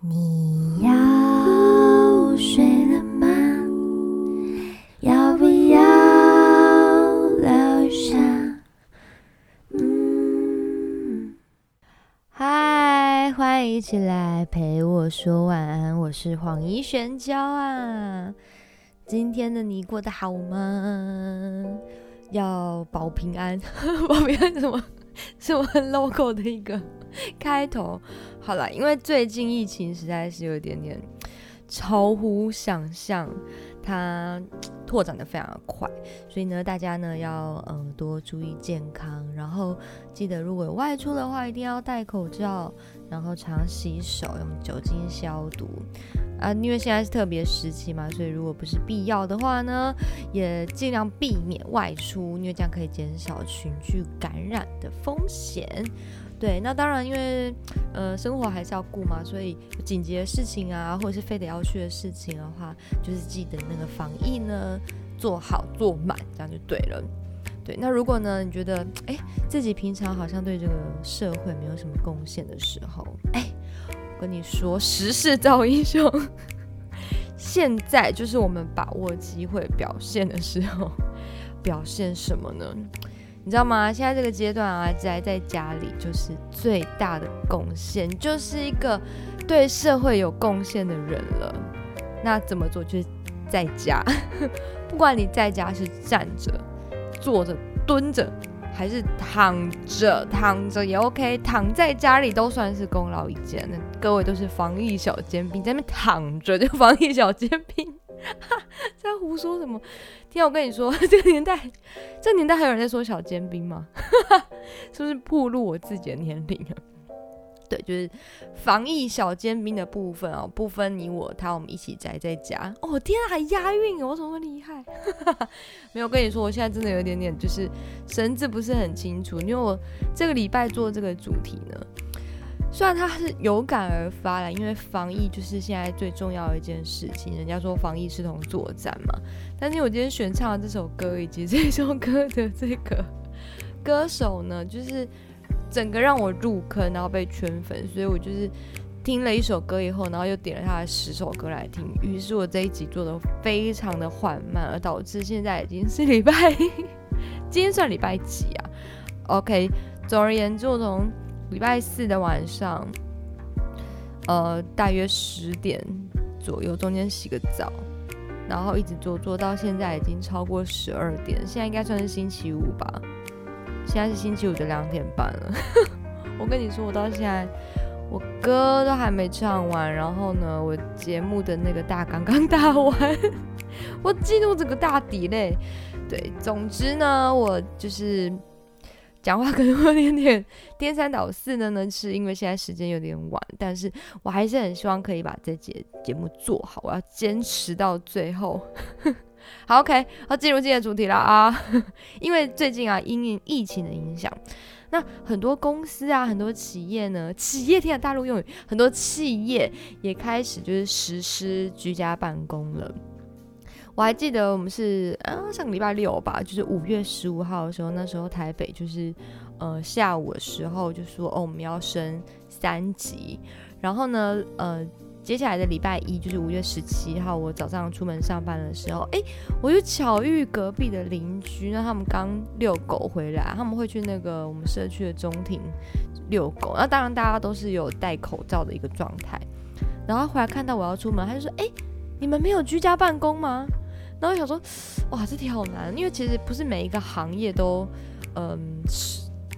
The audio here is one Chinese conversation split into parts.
你要睡了吗？要不要留下？嗯，嗨，欢迎一起来陪我说晚安，我是黄怡璇娇啊。今天的你过得好吗？要保平安，保平安什么？什么 logo 的一个 开头？好了，因为最近疫情实在是有一点点超乎想象，它拓展的非常快，所以呢，大家呢要呃多注意健康，然后记得如果外出的话，一定要戴口罩，然后常洗手，用酒精消毒啊。因为现在是特别时期嘛，所以如果不是必要的话呢，也尽量避免外出，因为这样可以减少群聚感染的风险。对，那当然，因为呃生活还是要顾嘛，所以紧急的事情啊，或者是非得要去的事情的话，就是记得那个防疫呢做好做满，这样就对了。对，那如果呢你觉得哎自己平常好像对这个社会没有什么贡献的时候，哎，我跟你说，时势造英雄，现在就是我们把握机会表现的时候，表现什么呢？你知道吗？现在这个阶段啊，宅在家里就是最大的贡献，就是一个对社会有贡献的人了。那怎么做？就是在家，不管你在家是站着、坐着、蹲着，还是躺着，躺着也 OK，躺在家里都算是功劳一件。那各位都是防疫小尖兵，在那边躺着就防疫小尖兵。在胡说什么？天，我跟你说，这个年代，这个年代还有人在说小尖兵吗？是不是暴露我自己的年龄啊？对，就是防疫小尖兵的部分哦，不分你我他，我们一起宅在家。哦，天啊，还押韵，我怎么厉害？没有跟你说，我现在真的有一点点就是神志不是很清楚，因为我这个礼拜做这个主题呢。虽然他是有感而发了，因为防疫就是现在最重要的一件事情。人家说防疫是同作战嘛，但是我今天选唱的这首歌以及这首歌的这个歌手呢，就是整个让我入坑，然后被圈粉，所以我就是听了一首歌以后，然后又点了他的十首歌来听。于是我这一集做的非常的缓慢，而导致现在已经是礼拜，今天算礼拜几啊？OK，总而言之，我从礼拜四的晚上，呃，大约十点左右，中间洗个澡，然后一直做做到现在已经超过十二点，现在应该算是星期五吧？现在是星期五的两点半了。我跟你说，我到现在我歌都还没唱完，然后呢，我节目的那个大纲刚打完，我进入这个大底嘞。对，总之呢，我就是。讲话可能会有点点颠三倒四的呢，是因为现在时间有点晚，但是我还是很希望可以把这节节目做好，我要坚持到最后。好，OK，好进入今天的主题了啊！因为最近啊，因应疫情的影响，那很多公司啊，很多企业呢，企业听的大陆用语，很多企业也开始就是实施居家办公了。我还记得我们是啊上个礼拜六吧，就是五月十五号的时候，那时候台北就是呃下午的时候就说哦我们要升三级，然后呢呃接下来的礼拜一就是五月十七号，我早上出门上班的时候，哎我就巧遇隔壁的邻居，那他们刚遛狗回来，他们会去那个我们社区的中庭遛狗，那当然大家都是有戴口罩的一个状态，然后回来看到我要出门，他就说哎你们没有居家办公吗？然后我想说，哇，这题好难，因为其实不是每一个行业都，嗯，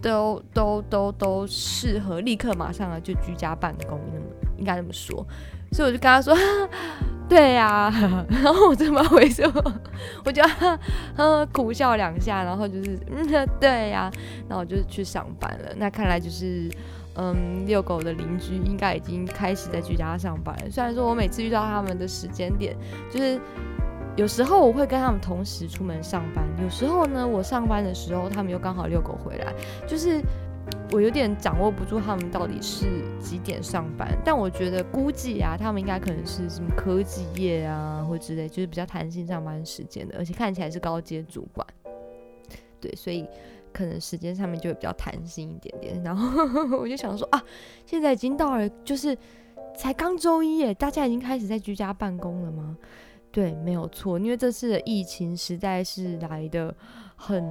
都都都都适合立刻马上啊就居家办公，那么应该这么说。所以我就跟他说，对呀。然后我这么回说，我就嗯苦笑两下，然后就是嗯对呀。然后我就去上班了。那看来就是嗯遛狗的邻居应该已经开始在居家上班了。虽然说我每次遇到他们的时间点就是。有时候我会跟他们同时出门上班，有时候呢，我上班的时候他们又刚好遛狗回来，就是我有点掌握不住他们到底是几点上班。但我觉得估计啊，他们应该可能是什么科技业啊，或之类，就是比较弹性上班时间的，而且看起来是高阶主管。对，所以可能时间上面就会比较弹性一点点。然后我就想说啊，现在已经到了就是。才刚周一耶，大家已经开始在居家办公了吗？对，没有错，因为这次的疫情实在是来的很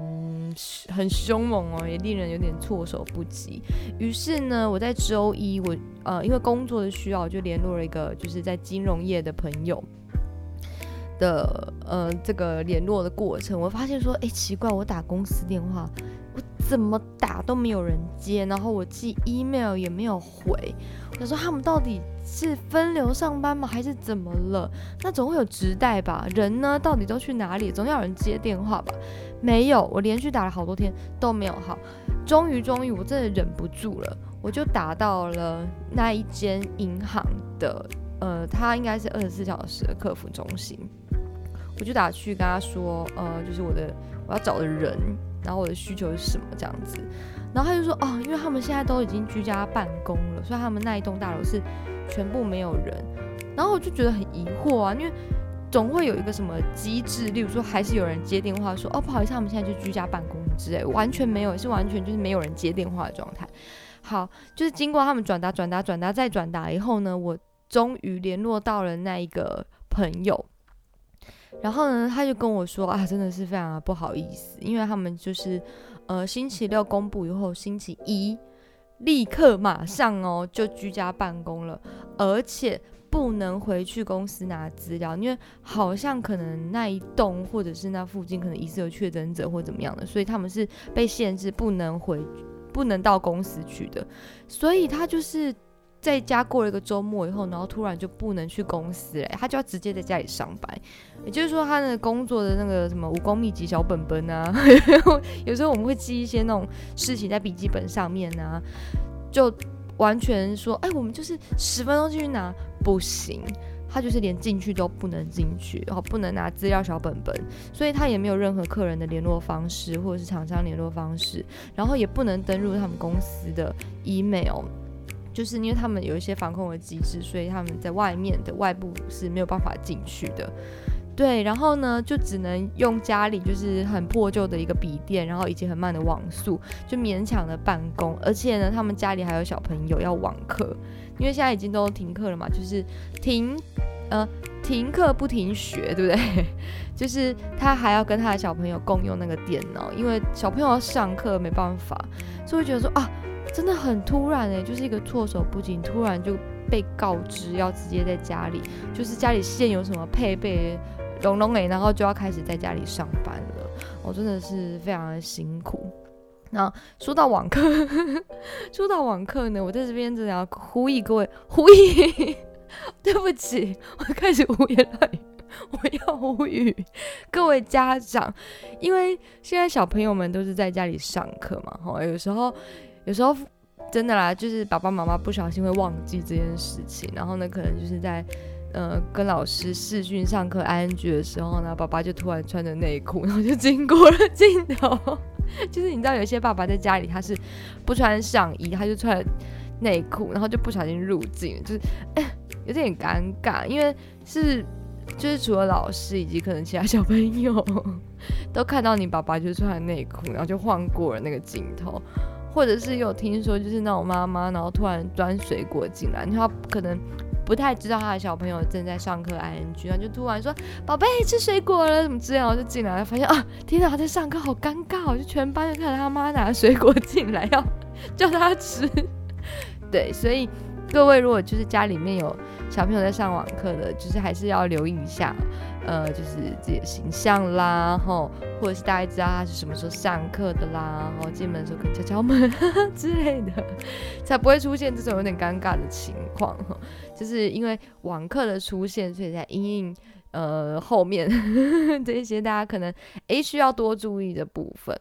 很凶猛哦，也令人有点措手不及。于是呢，我在周一，我呃，因为工作的需要，就联络了一个就是在金融业的朋友的呃这个联络的过程，我发现说，哎，奇怪，我打公司电话。我怎么打都没有人接，然后我寄 email 也没有回。我说他们到底是分流上班吗，还是怎么了？那总会有直代吧？人呢，到底都去哪里？总要有人接电话吧？没有，我连续打了好多天都没有。好，终于终于，我真的忍不住了，我就打到了那一间银行的，呃，他应该是二十四小时的客服中心。我就打去跟他说，呃，就是我的我要找的人。然后我的需求是什么这样子，然后他就说哦，因为他们现在都已经居家办公了，所以他们那一栋大楼是全部没有人。然后我就觉得很疑惑啊，因为总会有一个什么机制，例如说还是有人接电话说哦不好意思，他们现在就居家办公之类，完全没有，是完全就是没有人接电话的状态。好，就是经过他们转达、转达、转达再转达以后呢，我终于联络到了那一个朋友。然后呢，他就跟我说啊，真的是非常的不好意思，因为他们就是，呃，星期六公布以后，星期一立刻马上哦就居家办公了，而且不能回去公司拿资料，因为好像可能那一栋或者是那附近可能疑似有确诊者或怎么样的，所以他们是被限制不能回，不能到公司去的，所以他就是。在家过了一个周末以后，然后突然就不能去公司嘞，他就要直接在家里上班。也就是说，他的工作的那个什么武功秘籍小本本啊，有时候我们会记一些那种事情在笔记本上面啊，就完全说，哎，我们就是十分钟进去拿，不行，他就是连进去都不能进去，然后不能拿资料小本本，所以他也没有任何客人的联络方式或者是厂商联络方式，然后也不能登入他们公司的 email。就是因为他们有一些防控的机制，所以他们在外面的外部是没有办法进去的。对，然后呢，就只能用家里就是很破旧的一个笔电，然后以及很慢的网速，就勉强的办公。而且呢，他们家里还有小朋友要网课，因为现在已经都停课了嘛，就是停呃停课不停学，对不对？就是他还要跟他的小朋友共用那个电脑，因为小朋友要上课没办法，所以觉得说啊。真的很突然哎，就是一个措手不及，突然就被告知要直接在家里，就是家里现有什么配备，隆隆哎，然后就要开始在家里上班了。我真的是非常的辛苦。那说到网课，说到网课呢，我在这边真的要呼吁各位，呼吁，对不起，我开始胡言乱语，我要无语各位家长，因为现在小朋友们都是在家里上课嘛，哈，有时候。有时候真的啦，就是爸爸妈妈不小心会忘记这件事情，然后呢，可能就是在呃跟老师视讯上课 ing 的时候呢，爸爸就突然穿着内裤，然后就经过了镜头。就是你知道，有些爸爸在家里他是不穿上衣，他就穿内裤，然后就不小心入镜，就是哎有点尴尬，因为是就是除了老师以及可能其他小朋友 都看到你爸爸就穿内裤，然后就晃过了那个镜头。或者是有听说，就是那种妈妈，然后突然端水果进来，她可能不太知道她的小朋友正在上课，ing，然后就突然说：“宝贝，吃水果了，怎么之类，然后就进来，发现啊，天哪，他在上课，好尴尬，就全班就看到他妈拿水果进来，要叫他吃。对，所以各位如果就是家里面有小朋友在上网课的，就是还是要留意一下。呃，就是自己的形象啦，吼，或者是大家知道他是什么时候上课的啦，然后进门的时候可以敲敲门 之类的，才不会出现这种有点尴尬的情况。就是因为网课的出现，所以才因应呃后面 这一些大家可能诶需要多注意的部分。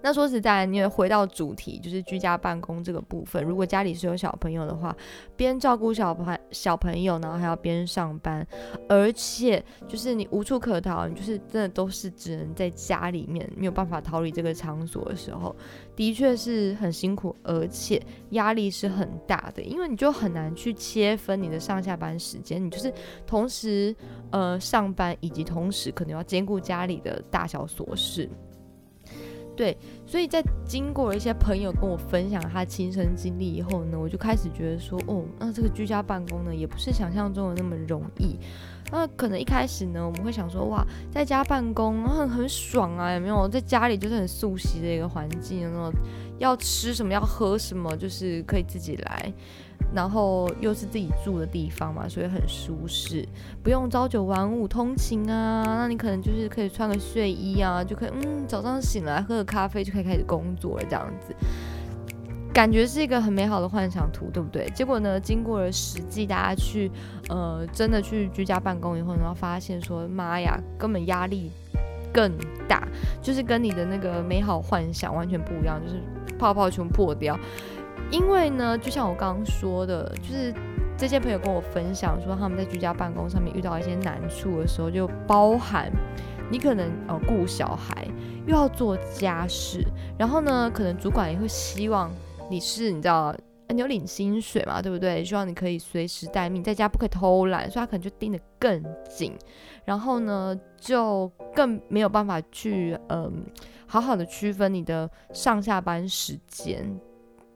那说实在，你也回到主题，就是居家办公这个部分。如果家里是有小朋友的话，边照顾小朋小朋友，然后还要边上班，而且就是你无处可逃，你就是真的都是只能在家里面，没有办法逃离这个场所的时候，的确是很辛苦，而且压力是很大的，因为你就很难去切分你的上下班时间，你就是同时呃上班，以及同时可能要兼顾家里的大小琐事。对，所以在经过一些朋友跟我分享他亲身经历以后呢，我就开始觉得说，哦，那这个居家办公呢，也不是想象中的那么容易。那可能一开始呢，我们会想说，哇，在家办公很很爽啊，有没有？在家里就是很素悉的一个环境，那种要吃什么要喝什么，就是可以自己来，然后又是自己住的地方嘛，所以很舒适，不用朝九晚五通勤啊。那你可能就是可以穿个睡衣啊，就可以，嗯，早上醒来喝个咖啡就可以开始工作了，这样子。感觉是一个很美好的幻想图，对不对？结果呢，经过了实际，大家去，呃，真的去居家办公以后，然后发现说，妈呀，根本压力更大，就是跟你的那个美好幻想完全不一样，就是泡泡全破掉。因为呢，就像我刚刚说的，就是这些朋友跟我分享说，他们在居家办公上面遇到一些难处的时候，就包含你可能呃顾小孩，又要做家事，然后呢，可能主管也会希望。你是你知道，你有领薪水嘛，对不对？希望你可以随时待命，在家不可以偷懒，所以他可能就盯得更紧，然后呢，就更没有办法去嗯，好好的区分你的上下班时间。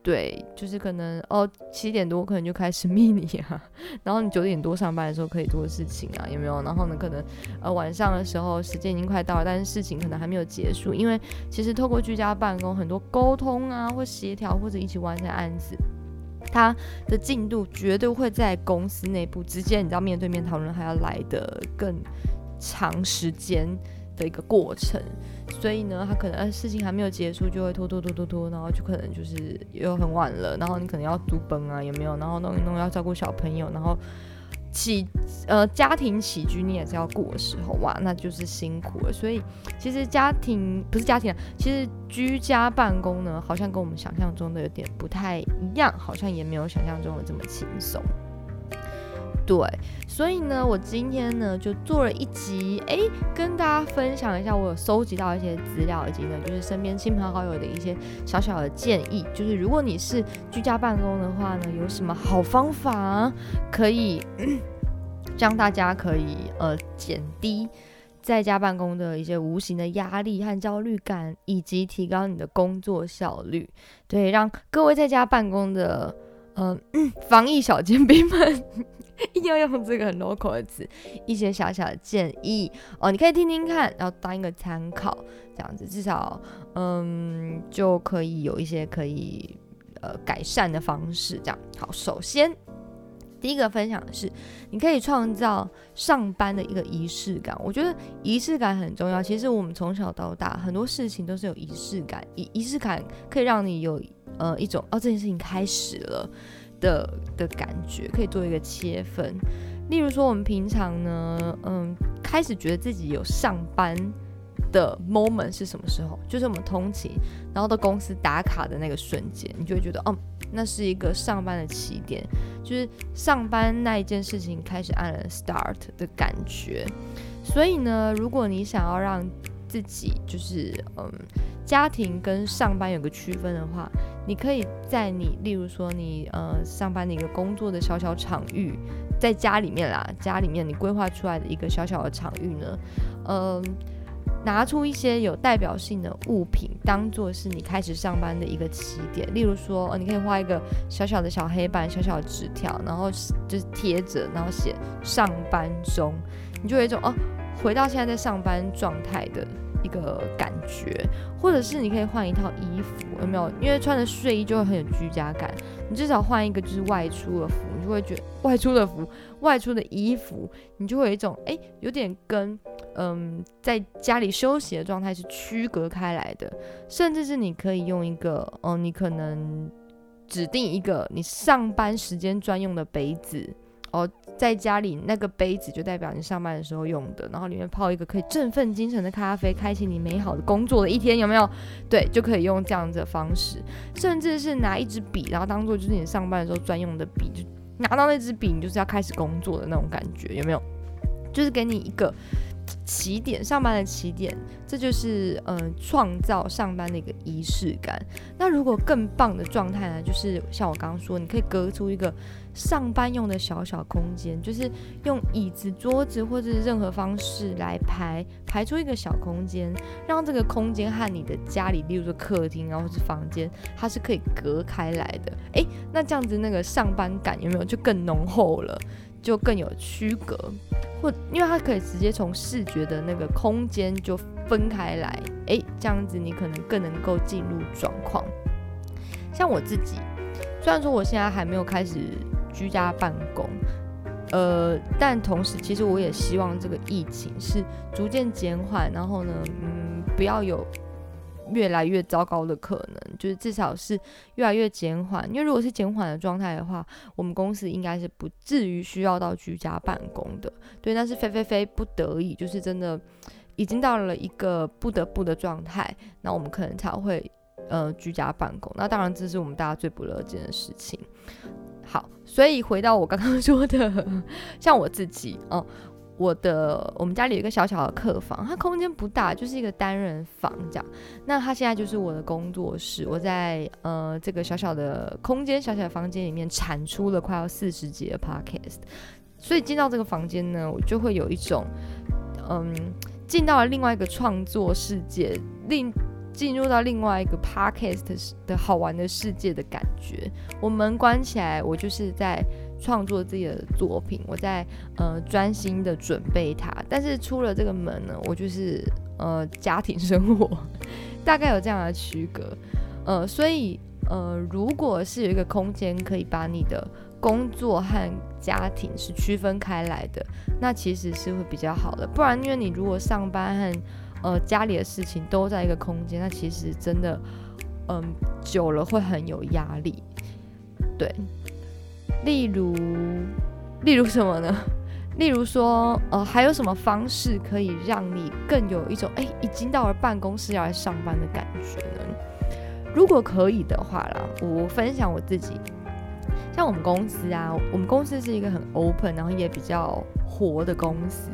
对，就是可能哦，七点多可能就开始 密你啊，然后你九点多上班的时候可以做事情啊，有没有？然后呢，可能呃晚上的时候时间已经快到了，但是事情可能还没有结束，因为其实透过居家办公，很多沟通啊，或协调或者一起完成案子，它的进度绝对会在公司内部直接，你知道面对面讨论还要来的更长时间。的一个过程，所以呢，他可能事情还没有结束，就会拖拖拖拖拖，然后就可能就是又很晚了，然后你可能要读本啊，有没有？然后弄一弄要照顾小朋友，然后起呃家庭起居你也是要过的时候哇，那就是辛苦了。所以其实家庭不是家庭，其实居家办公呢，好像跟我们想象中的有点不太一样，好像也没有想象中的这么轻松。对，所以呢，我今天呢就做了一集，哎，跟大家分享一下我有收集到一些资料，以及呢，就是身边亲朋好友的一些小小的建议，就是如果你是居家办公的话呢，有什么好方法可以 让大家可以呃减低在家办公的一些无形的压力和焦虑感，以及提高你的工作效率，对，让各位在家办公的嗯防疫小尖兵们。一定要用这个很 local 的词，一些小小的建议哦，你可以听听看，然后当一个参考，这样子至少嗯就可以有一些可以呃改善的方式。这样好，首先第一个分享的是，你可以创造上班的一个仪式感。我觉得仪式感很重要。其实我们从小到大很多事情都是有仪式感，仪仪式感可以让你有呃一种哦这件事情开始了。的的感觉可以做一个切分，例如说我们平常呢，嗯，开始觉得自己有上班的 moment 是什么时候？就是我们通勤，然后到公司打卡的那个瞬间，你就会觉得，哦，那是一个上班的起点，就是上班那一件事情开始按了 start 的感觉。所以呢，如果你想要让自己就是嗯，家庭跟上班有个区分的话，你可以在你，例如说你呃上班的一个工作的小小场域，在家里面啦，家里面你规划出来的一个小小的场域呢，嗯，拿出一些有代表性的物品，当做是你开始上班的一个起点。例如说，呃，你可以画一个小小的小黑板、小小的纸条，然后就是贴着，然后写上班中，你就有一种哦。回到现在在上班状态的一个感觉，或者是你可以换一套衣服，有没有？因为穿着睡衣就会很有居家感。你至少换一个就是外出的服，你就会觉得 外出的服、外出的衣服，你就会有一种哎，有点跟嗯在家里休息的状态是区隔开来的。甚至是你可以用一个哦，你可能指定一个你上班时间专用的杯子。哦，在家里那个杯子就代表你上班的时候用的，然后里面泡一个可以振奋精神的咖啡，开启你美好的工作的一天，有没有？对，就可以用这样子的方式，甚至是拿一支笔，然后当做就是你上班的时候专用的笔，就拿到那支笔，你就是要开始工作的那种感觉，有没有？就是给你一个起点，上班的起点，这就是嗯创造上班的一个仪式感。那如果更棒的状态呢，就是像我刚刚说，你可以隔出一个上班用的小小空间，就是用椅子、桌子或者任何方式来排排出一个小空间，让这个空间和你的家里，例如说客厅啊或是房间，它是可以隔开来的。诶，那这样子那个上班感有没有就更浓厚了？就更有区隔，或因为它可以直接从视觉的那个空间就分开来，诶，这样子你可能更能够进入状况。像我自己，虽然说我现在还没有开始居家办公，呃，但同时其实我也希望这个疫情是逐渐减缓，然后呢，嗯，不要有。越来越糟糕的可能，就是至少是越来越减缓。因为如果是减缓的状态的话，我们公司应该是不至于需要到居家办公的。对，那是非非非不得已，就是真的已经到了一个不得不的状态，那我们可能才会呃居家办公。那当然这是我们大家最不乐见的事情。好，所以回到我刚刚 说的，像我自己哦。我的我们家里有一个小小的客房，它空间不大，就是一个单人房这样。那它现在就是我的工作室，我在呃这个小小的空间、小小的房间里面产出了快要四十集的 podcast。所以进到这个房间呢，我就会有一种嗯进到了另外一个创作世界，另进入到另外一个 podcast 的好玩的世界的感觉。我门关起来，我就是在。创作自己的作品，我在呃专心的准备它。但是出了这个门呢，我就是呃家庭生活，大概有这样的区隔。呃，所以呃，如果是有一个空间可以把你的工作和家庭是区分开来的，那其实是会比较好的。不然，因为你如果上班和呃家里的事情都在一个空间，那其实真的嗯久了会很有压力。对。例如，例如什么呢？例如说，呃，还有什么方式可以让你更有一种哎，已经到了办公室要来上班的感觉呢？如果可以的话啦，我分享我自己，像我们公司啊，我们公司是一个很 open，然后也比较。活的公司，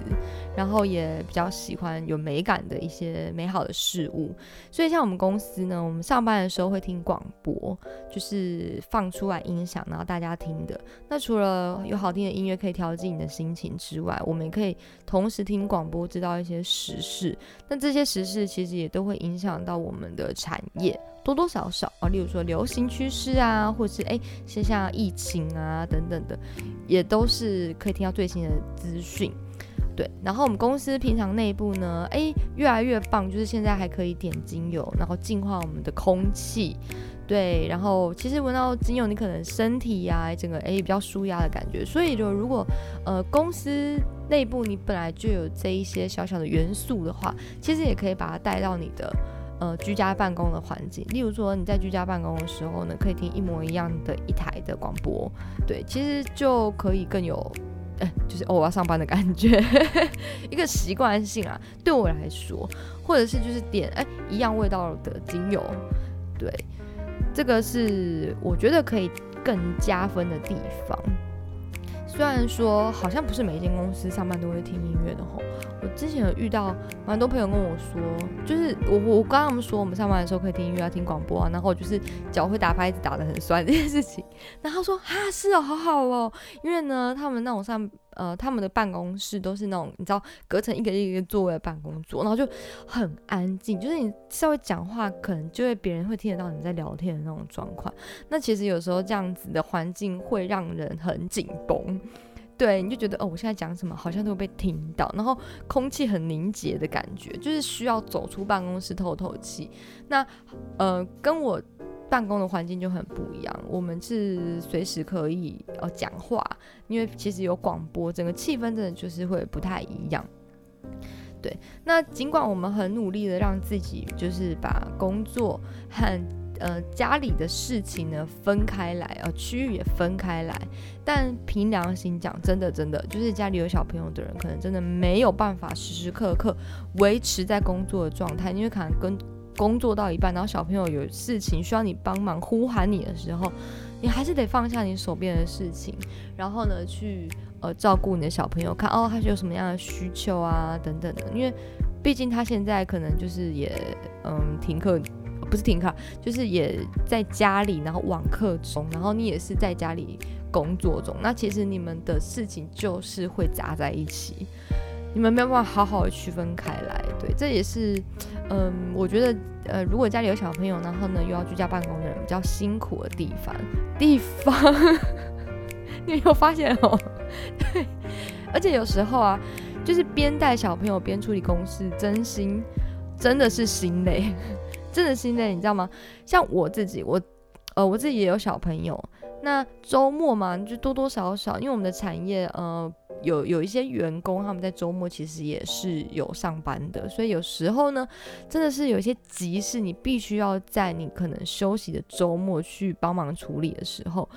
然后也比较喜欢有美感的一些美好的事物，所以像我们公司呢，我们上班的时候会听广播，就是放出来音响，然后大家听的。那除了有好听的音乐可以调剂你的心情之外，我们也可以同时听广播，知道一些时事。那这些时事其实也都会影响到我们的产业。多多少少啊，例如说流行趋势啊，或者是哎，像像疫情啊等等的，也都是可以听到最新的资讯。对，然后我们公司平常内部呢，哎，越来越棒，就是现在还可以点精油，然后净化我们的空气。对，然后其实闻到精油，你可能身体呀，整个哎比较舒压的感觉。所以就如果呃公司内部你本来就有这一些小小的元素的话，其实也可以把它带到你的。呃，居家办公的环境，例如说你在居家办公的时候呢，可以听一模一样的一台的广播，对，其实就可以更有，哎，就是哦我要上班的感觉，一个习惯性啊，对我来说，或者是就是点哎一样味道的精油，对，这个是我觉得可以更加分的地方。虽然说好像不是每一间公司上班都会听音乐的吼。我之前有遇到蛮多朋友跟我说，就是我我刚刚他们说我们上班的时候可以听音乐啊，听广播啊，然后就是脚会打拍子打得很酸这件事情，然后说啊是哦，好好哦，因为呢他们那种上呃他们的办公室都是那种你知道隔成一个一个座位的办公桌，然后就很安静，就是你稍微讲话可能就会别人会听得到你在聊天的那种状况，那其实有时候这样子的环境会让人很紧绷。对，你就觉得哦，我现在讲什么好像都会被听到，然后空气很凝结的感觉，就是需要走出办公室透透气。那呃，跟我办公的环境就很不一样，我们是随时可以呃讲话，因为其实有广播，整个气氛真的就是会不太一样。对，那尽管我们很努力的让自己就是把工作和呃，家里的事情呢分开来，呃，区域也分开来。但凭良心讲，真的真的，就是家里有小朋友的人，可能真的没有办法时时刻刻维持在工作的状态，因为可能跟工作到一半，然后小朋友有事情需要你帮忙呼喊你的时候，你还是得放下你手边的事情，然后呢，去呃照顾你的小朋友，看哦他是有什么样的需求啊等等的。因为毕竟他现在可能就是也嗯停课，不是停课，就是也在家里，然后网课中，然后你也是在家里工作中，那其实你们的事情就是会砸在一起。你们没有办法好好的区分开来，对，这也是，嗯，我觉得，呃，如果家里有小朋友，然后呢又要居家办公的人比较辛苦的地方，地方，你有发现哦？对，而且有时候啊，就是边带小朋友边处理公事，真心真的是心累，真的心累，你知道吗？像我自己，我，呃，我自己也有小朋友，那周末嘛，就多多少少，因为我们的产业，呃。有有一些员工，他们在周末其实也是有上班的，所以有时候呢，真的是有一些急事，你必须要在你可能休息的周末去帮忙处理的时候，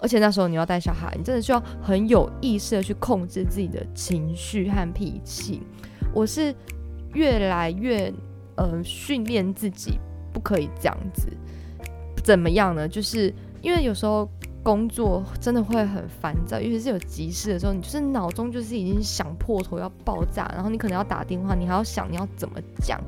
而且那时候你要带小孩，你真的需要很有意识的去控制自己的情绪和脾气。我是越来越呃训练自己不可以这样子，怎么样呢？就是因为有时候。工作真的会很烦躁，尤其是有急事的时候，你就是脑中就是已经想破头要爆炸，然后你可能要打电话，你还要想你要怎么讲。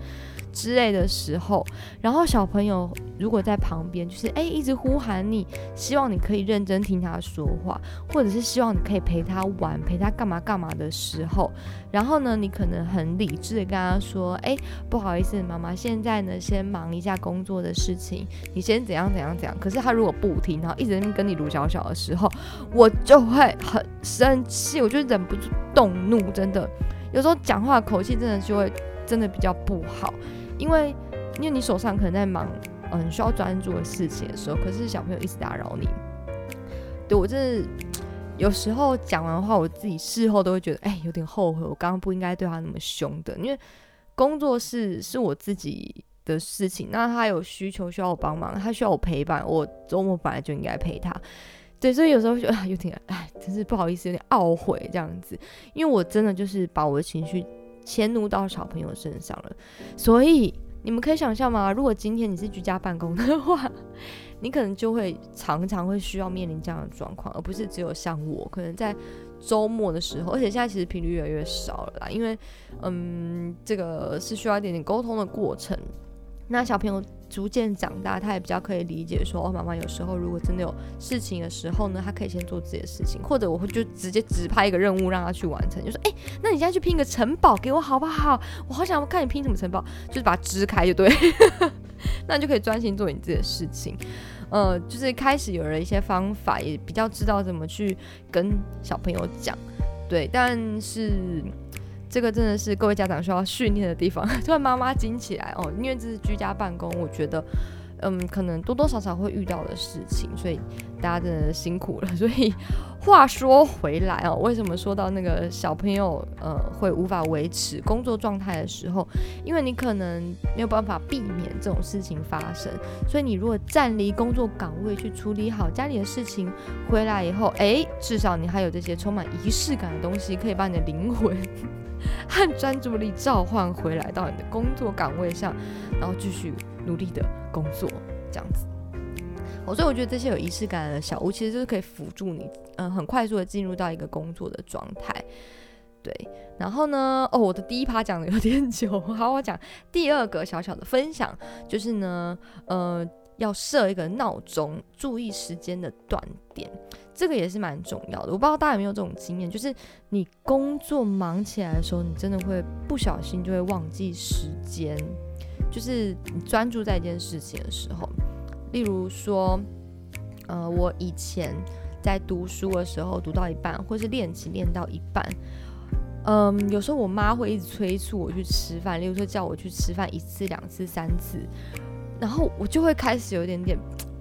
之类的时候，然后小朋友如果在旁边，就是哎一直呼喊你，希望你可以认真听他说话，或者是希望你可以陪他玩，陪他干嘛干嘛的时候，然后呢，你可能很理智的跟他说，哎，不好意思，妈妈现在呢先忙一下工作的事情，你先怎样怎样怎样。可是他如果不听，然后一直跟你撸小小的时候，我就会很生气，我就忍不住动怒，真的，有时候讲话口气真的就会真的比较不好。因为，因为你手上可能在忙，嗯，需要专注的事情的时候，可是小朋友一直打扰你。对我真的有时候讲完话，我自己事后都会觉得，哎，有点后悔，我刚刚不应该对他那么凶的。因为工作室是我自己的事情，那他有需求需要我帮忙，他需要我陪伴，我周末本来就应该陪他。对，所以有时候就啊有点，哎，真是不好意思，有点懊悔这样子。因为我真的就是把我的情绪。迁怒到小朋友身上了，所以你们可以想象吗？如果今天你是居家办公的话，你可能就会常常会需要面临这样的状况，而不是只有像我，可能在周末的时候，而且现在其实频率越来越少了啦，因为嗯，这个是需要一点点沟通的过程。那小朋友逐渐长大，他也比较可以理解说，哦，妈妈有时候如果真的有事情的时候呢，他可以先做自己的事情，或者我会就直接指派一个任务让他去完成，就说，哎，那你现在去拼个城堡给我好不好？我好想看你拼什么城堡，就是把它支开就对，那你就可以专心做你自己的事情。呃，就是开始有了一些方法，也比较知道怎么去跟小朋友讲，对，但是。这个真的是各位家长需要训练的地方。突然妈妈惊起来哦，因为这是居家办公，我觉得，嗯，可能多多少少会遇到的事情，所以大家真的辛苦了。所以话说回来哦，为什么说到那个小朋友呃会无法维持工作状态的时候，因为你可能没有办法避免这种事情发生，所以你如果站离工作岗位去处理好家里的事情，回来以后，哎，至少你还有这些充满仪式感的东西，可以把你的灵魂。和专注力召唤回来到你的工作岗位上，然后继续努力的工作，这样子。哦，所以我觉得这些有仪式感的小屋，其实就是可以辅助你，嗯，很快速的进入到一个工作的状态。对，然后呢，哦，我的第一趴讲的有点久，好，我讲第二个小小的分享，就是呢，呃，要设一个闹钟，注意时间的断点。这个也是蛮重要的，我不知道大家有没有这种经验，就是你工作忙起来的时候，你真的会不小心就会忘记时间，就是专注在一件事情的时候，例如说，呃，我以前在读书的时候，读到一半，或是练琴练到一半，嗯，有时候我妈会一直催促我去吃饭，例如说叫我去吃饭一次、两次、三次，然后我就会开始有点点。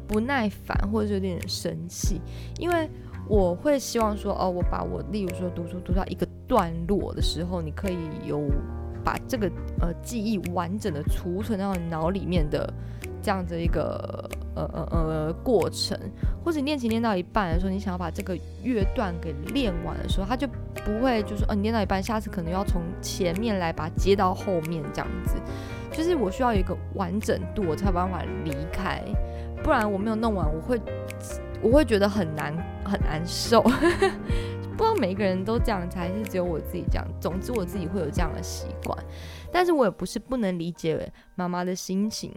不耐烦或者是有点生气，因为我会希望说，哦，我把我例如说读书读到一个段落的时候，你可以有把这个呃记忆完整的储存到脑里面的这样子一个呃呃呃过程，或者你练琴练到一半的时候，你想要把这个乐段给练完的时候，他就不会就说，哦，你练到一半，下次可能要从前面来把它接到后面这样子，就是我需要一个完整度，我才有办法离开。不然我没有弄完，我会我会觉得很难很难受。不知道每个人都这样，还是只有我自己这样。总之，我自己会有这样的习惯，但是我也不是不能理解妈妈的心情，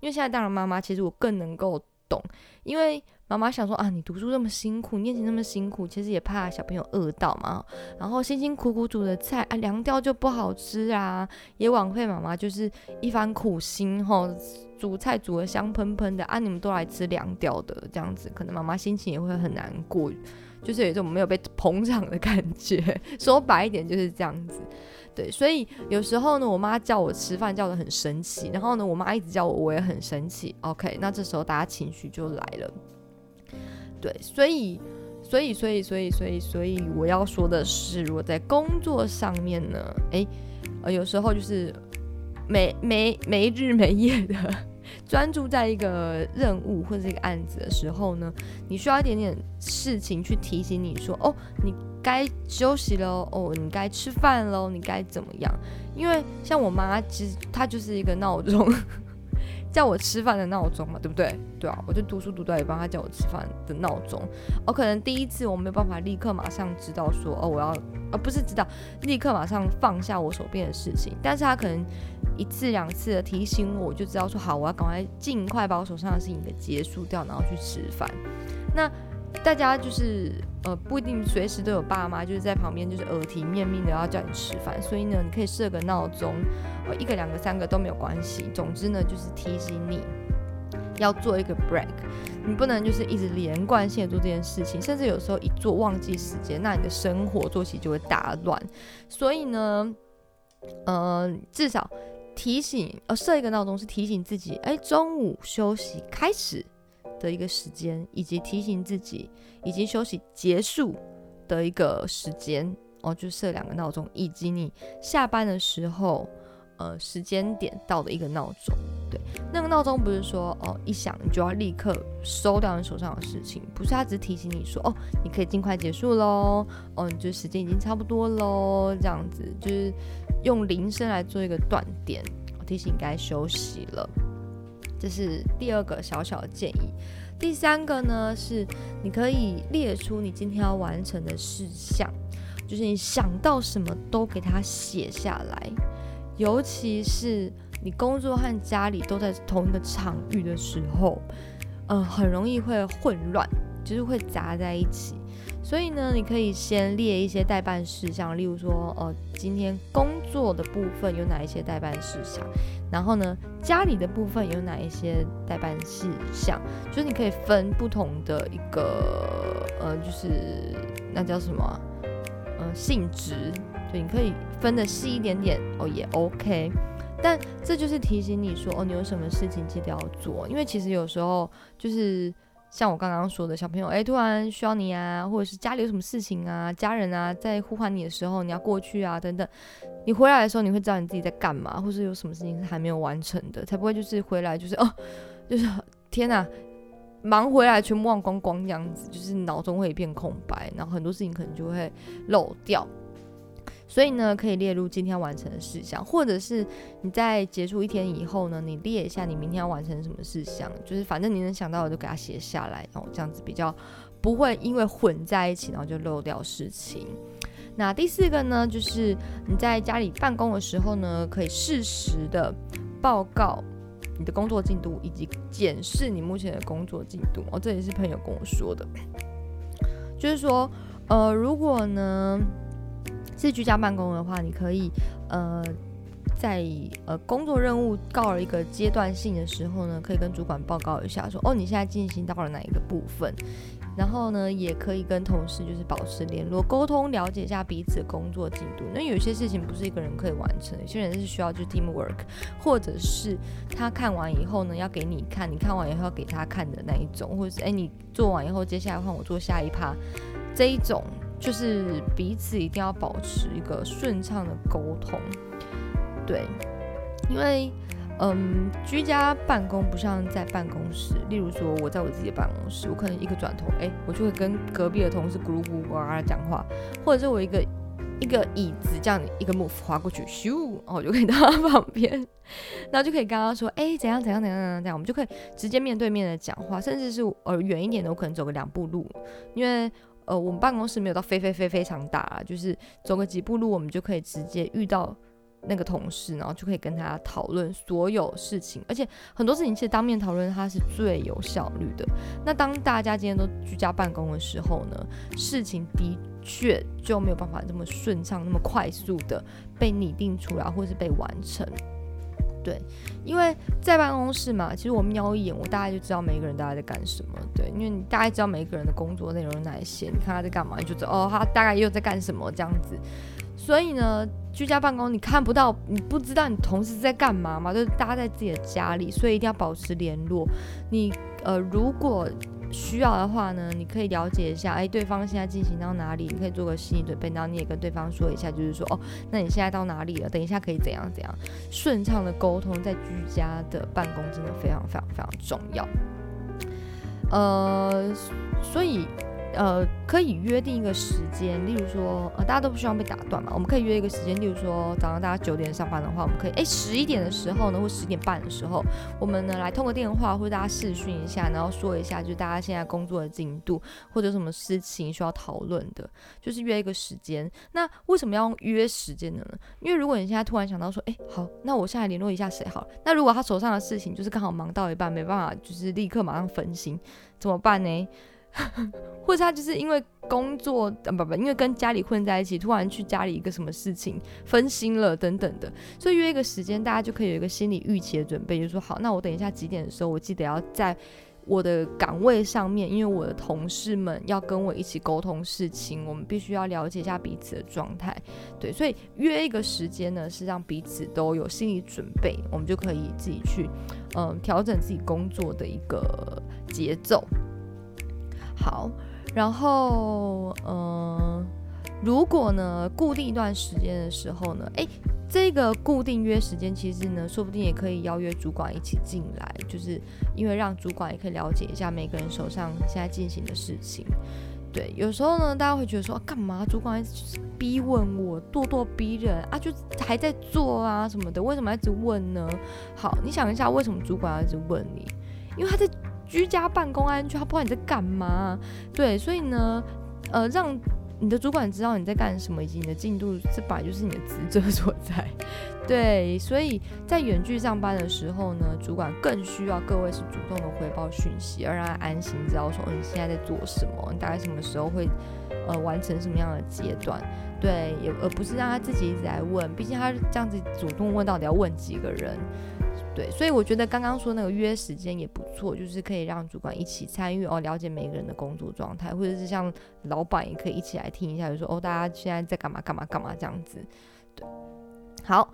因为现在当了妈妈，其实我更能够懂，因为。妈妈想说啊，你读书那么辛苦，念习那么辛苦，其实也怕小朋友饿到嘛。然后辛辛苦苦煮的菜啊，凉掉就不好吃啊，也枉费妈妈就是一番苦心吼，煮菜煮的香喷喷的啊，你们都来吃凉掉的这样子，可能妈妈心情也会很难过，就是有一种没有被捧场的感觉。说白一点就是这样子，对。所以有时候呢，我妈叫我吃饭叫的很生气，然后呢，我妈一直叫我，我也很生气。OK，那这时候大家情绪就来了。对，所以，所以，所以，所以，所以，所以，我要说的是，我在工作上面呢，诶，呃，有时候就是没没没日没夜的专注在一个任务或者一个案子的时候呢，你需要一点点事情去提醒你说，哦，你该休息喽，哦，你该吃饭喽，你该怎么样？因为像我妈，其实她就是一个闹钟。叫我吃饭的闹钟嘛，对不对？对啊，我就读书读到一半，她叫我吃饭的闹钟。我可能第一次我没有办法立刻马上知道说，哦，我要，而不是知道立刻马上放下我手边的事情。但是她可能一次两次的提醒我，我就知道说，好，我要赶快尽快把我手上的事情给结束掉，然后去吃饭。那大家就是呃不一定随时都有爸妈就是在旁边就是耳提面命的要叫你吃饭，所以呢你可以设个闹钟，呃一个两个三个都没有关系，总之呢就是提醒你要做一个 break，你不能就是一直连贯性的做这件事情，甚至有时候一做忘记时间，那你的生活作息就会大乱。所以呢，呃至少提醒呃设一个闹钟是提醒自己，哎中午休息开始。的一个时间，以及提醒自己已经休息结束的一个时间哦，就设两个闹钟，以及你下班的时候，呃，时间点到的一个闹钟。对，那个闹钟不是说哦一响你就要立刻收掉你手上的事情，不是，它只提醒你说哦，你可以尽快结束喽，哦，你就时间已经差不多喽，这样子就是用铃声来做一个断点，提醒该休息了。这是第二个小小的建议。第三个呢，是你可以列出你今天要完成的事项，就是你想到什么都给它写下来。尤其是你工作和家里都在同一个场域的时候，呃，很容易会混乱，就是会杂在一起。所以呢，你可以先列一些代办事项，例如说，呃，今天工作的部分有哪一些代办事项，然后呢，家里的部分有哪一些代办事项，就是你可以分不同的一个，呃，就是那叫什么，呃，性质，你可以分的细一点点哦，也 OK。但这就是提醒你说，哦，你有什么事情记得要做，因为其实有时候就是。像我刚刚说的，小朋友哎，突然需要你啊，或者是家里有什么事情啊，家人啊在呼唤你的时候，你要过去啊，等等。你回来的时候，你会知道你自己在干嘛，或是有什么事情是还没有完成的，才不会就是回来就是哦，就是天哪，忙回来全忘光光这样子，就是脑中会一片空白，然后很多事情可能就会漏掉。所以呢，可以列入今天完成的事项，或者是你在结束一天以后呢，你列一下你明天要完成什么事项，就是反正你能想到的就给它写下来，然后这样子比较不会因为混在一起，然后就漏掉事情。那第四个呢，就是你在家里办公的时候呢，可以适时的报告你的工作进度，以及检视你目前的工作进度。哦，这也是朋友跟我说的，就是说，呃，如果呢。是居家办公的话，你可以呃在呃工作任务告了一个阶段性的时候呢，可以跟主管报告一下，说哦你现在进行到了哪一个部分，然后呢也可以跟同事就是保持联络沟通，了解一下彼此的工作进度。那有些事情不是一个人可以完成，有些人是需要就 team work，或者是他看完以后呢要给你看，你看完以后要给他看的那一种，或者是哎你做完以后接下来换我做下一趴这一种。就是彼此一定要保持一个顺畅的沟通，对，因为嗯，居家办公不像在办公室，例如说我在我自己的办公室，我可能一个转头，哎，我就会跟隔壁的同事咕噜咕噜呱讲话，或者是我一个一个椅子这样一个 move 滑过去，咻，然后我就可以到他 旁边，然后就可以跟他说，哎，怎样怎样怎样怎样怎样，我们就可以直接面对面的讲话，甚至是呃远一点的，我可能走个两步路，因为呃我们办公室没有到非非非非常大，就是走个几步路，我们就可以直接遇到。那个同事，然后就可以跟他讨论所有事情，而且很多事情其实当面讨论它是最有效率的。那当大家今天都居家办公的时候呢，事情的确就没有办法这么顺畅、那么快速的被拟定出来，或是被完成。对，因为在办公室嘛，其实我瞄一眼，我大概就知道每一个人大概在干什么。对，因为你大概知道每一个人的工作内容有哪一些，你看他在干嘛，你就知道哦，他大概又在干什么这样子。所以呢，居家办公你看不到，你不知道你同事在干嘛嘛，就是大家在自己的家里，所以一定要保持联络。你呃，如果需要的话呢，你可以了解一下，哎，对方现在进行到哪里，你可以做个心理准备，然后你也跟对方说一下，就是说，哦，那你现在到哪里了？等一下可以怎样怎样，顺畅的沟通，在居家的办公真的非常非常非常重要。呃，所以。呃，可以约定一个时间，例如说，呃，大家都不希望被打断嘛，我们可以约一个时间，例如说早上大家九点上班的话，我们可以，哎，十一点的时候呢，或十点半的时候，我们呢来通个电话，或者大家视讯一下，然后说一下，就是大家现在工作的进度，或者什么事情需要讨论的，就是约一个时间。那为什么要约时间的呢？因为如果你现在突然想到说，哎，好，那我现在联络一下谁好了，那如果他手上的事情就是刚好忙到一半，没办法，就是立刻马上分心，怎么办呢？或者他就是因为工作，不不，因为跟家里混在一起，突然去家里一个什么事情分心了等等的，所以约一个时间，大家就可以有一个心理预期的准备，就说好，那我等一下几点的时候，我记得要在我的岗位上面，因为我的同事们要跟我一起沟通事情，我们必须要了解一下彼此的状态，对，所以约一个时间呢，是让彼此都有心理准备，我们就可以自己去嗯调整自己工作的一个节奏。好，然后嗯，如果呢固定一段时间的时候呢，诶，这个固定约时间其实呢，说不定也可以邀约主管一起进来，就是因为让主管也可以了解一下每个人手上现在进行的事情。对，有时候呢，大家会觉得说，干嘛主管逼问我，咄咄逼人啊，就还在做啊什么的，为什么一直问呢？好，你想一下，为什么主管要一直问你？因为他在。居家办公安全，他不知道你在干嘛。对，所以呢，呃，让你的主管知道你在干什么，以及你的进度，这本来就是你的职责所在。对，所以在远距上班的时候呢，主管更需要各位是主动的回报讯息，而让他安心知道说你现在在做什么，你大概什么时候会呃完成什么样的阶段。对，也而不是让他自己一直在问，毕竟他这样子主动问，到底要问几个人？对，所以我觉得刚刚说那个约时间也不错，就是可以让主管一起参与哦，了解每个人的工作状态，或者是像老板也可以一起来听一下，就说哦，大家现在在干嘛干嘛干嘛这样子。对，好，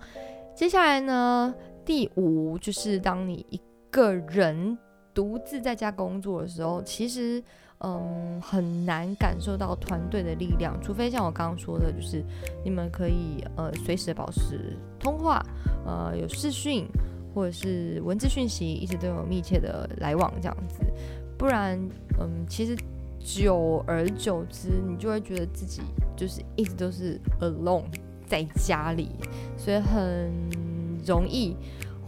接下来呢，第五就是当你一个人独自在家工作的时候，其实嗯很难感受到团队的力量，除非像我刚刚说的，就是你们可以呃随时保持通话，呃有视讯。或者是文字讯息一直都有密切的来往这样子，不然，嗯，其实久而久之，你就会觉得自己就是一直都是 alone 在家里，所以很容易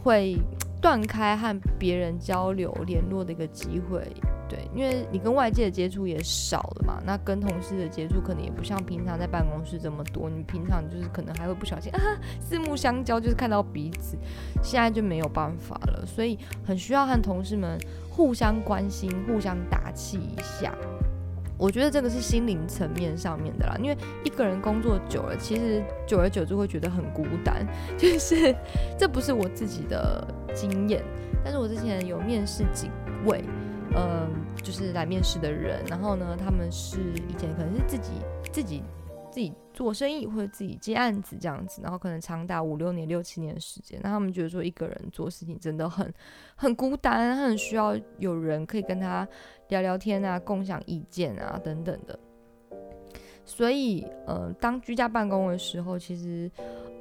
会断开和别人交流联络的一个机会。对，因为你跟外界的接触也少了嘛，那跟同事的接触可能也不像平常在办公室这么多。你平常就是可能还会不小心啊，四目相交，就是看到彼此，现在就没有办法了，所以很需要和同事们互相关心、互相打气一下。我觉得这个是心灵层面上面的啦，因为一个人工作久了，其实久而久之会觉得很孤单。就是这不是我自己的经验，但是我之前有面试几位。嗯，就是来面试的人，然后呢，他们是以前可能是自己自己自己做生意或者自己接案子这样子，然后可能长达五六年、六七年的时间，那他们觉得说一个人做事情真的很很孤单，很需要有人可以跟他聊聊天啊，共享意见啊等等的。所以，呃，当居家办公的时候，其实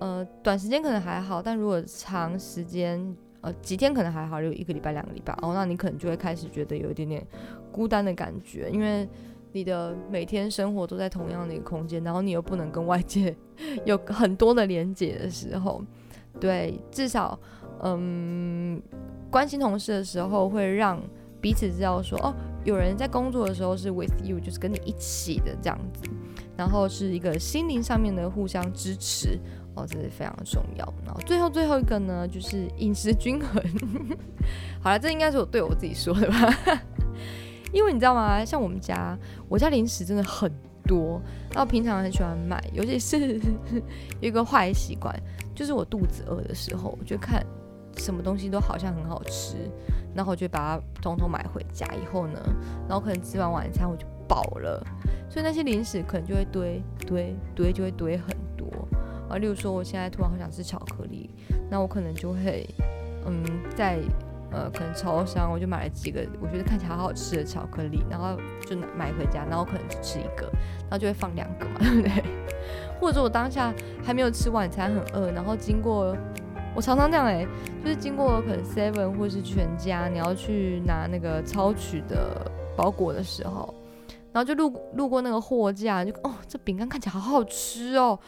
呃短时间可能还好，但如果长时间。呃，几天可能还好，有一个礼拜、两个礼拜哦，那你可能就会开始觉得有一点点孤单的感觉，因为你的每天生活都在同样的一个空间，然后你又不能跟外界 有很多的连接的时候，对，至少，嗯，关心同事的时候会让彼此知道说，哦，有人在工作的时候是 with you，就是跟你一起的这样子，然后是一个心灵上面的互相支持，哦，这是非常重要。然后最后最后一个呢，就是饮食均衡。好了，这应该是我对我自己说的吧。因为你知道吗？像我们家，我家零食真的很多，然后平常很喜欢买，尤其是 一个坏习惯，就是我肚子饿的时候，我就看什么东西都好像很好吃，然后我就把它统统买回家。以后呢，然后可能吃完晚餐我就饱了，所以那些零食可能就会堆堆堆，就会堆很多啊。例如说，我现在突然好想吃巧克力，那我可能就会嗯在。呃，可能超香，我就买了几个我觉得看起来好好吃的巧克力，然后就买回家，然后可能只吃一个，然后就会放两个嘛，对 不对？或者我当下还没有吃晚餐，很饿，然后经过我常常这样哎，就是经过可能 Seven 或是全家，你要去拿那个超取的包裹的时候。然后就路路过那个货架，就哦，这饼干看起来好好吃哦。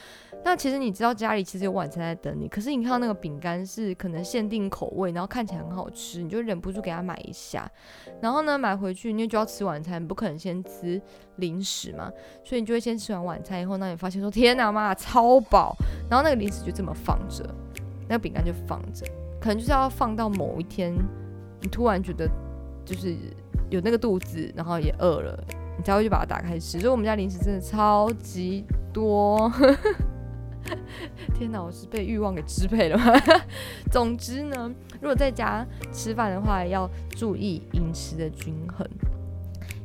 那其实你知道家里其实有晚餐在等你，可是你看到那个饼干是可能限定口味，然后看起来很好吃，你就忍不住给他买一下。然后呢，买回去因为就要吃晚餐，你不可能先吃零食嘛，所以你就会先吃完晚餐以后，那你发现说天哪妈超饱，然后那个零食就这么放着，那个饼干就放着，可能就是要放到某一天，你突然觉得就是有那个肚子，然后也饿了。你才会去把它打开吃，所以我们家零食真的超级多。天哪，我是被欲望给支配了吗？总之呢，如果在家吃饭的话，要注意饮食的均衡，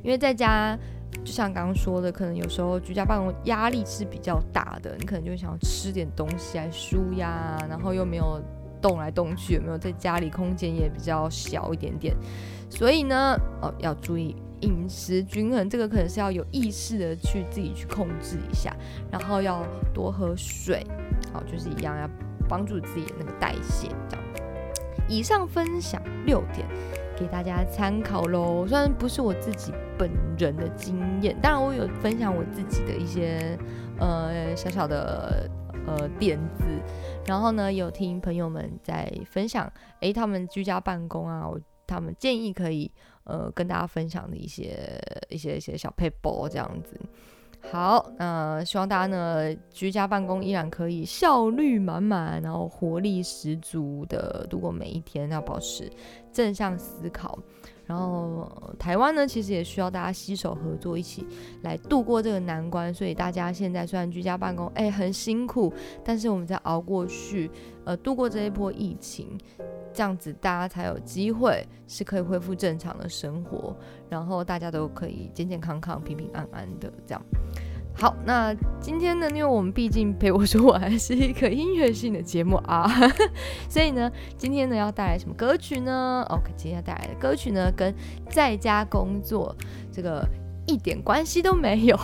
因为在家就像刚刚说的，可能有时候居家办公压力是比较大的，你可能就想要吃点东西来舒压，然后又没有动来动去，有没有在家里空间也比较小一点点，所以呢，哦，要注意。饮食均衡，这个可能是要有意识的去自己去控制一下，然后要多喝水，好，就是一样要帮助自己那个代谢。这样，以上分享六点给大家参考喽。虽然不是我自己本人的经验，当然我有分享我自己的一些呃小小的呃点子，然后呢有听朋友们在分享，诶，他们居家办公啊，我他们建议可以。呃，跟大家分享的一些一些一些小 paper 这样子，好，那希望大家呢居家办公依然可以效率满满，然后活力十足的度过每一天，要保持正向思考。然后台湾呢，其实也需要大家携手合作，一起来度过这个难关。所以大家现在虽然居家办公，哎，很辛苦，但是我们在熬过去，呃，度过这一波疫情。这样子，大家才有机会是可以恢复正常的生活，然后大家都可以健健康康、平平安安的这样。好，那今天呢，因为我们毕竟陪我说我还是一个音乐性的节目啊，所以呢，今天呢要带来什么歌曲呢？OK，今天要带来的歌曲呢，跟在家工作这个一点关系都没有。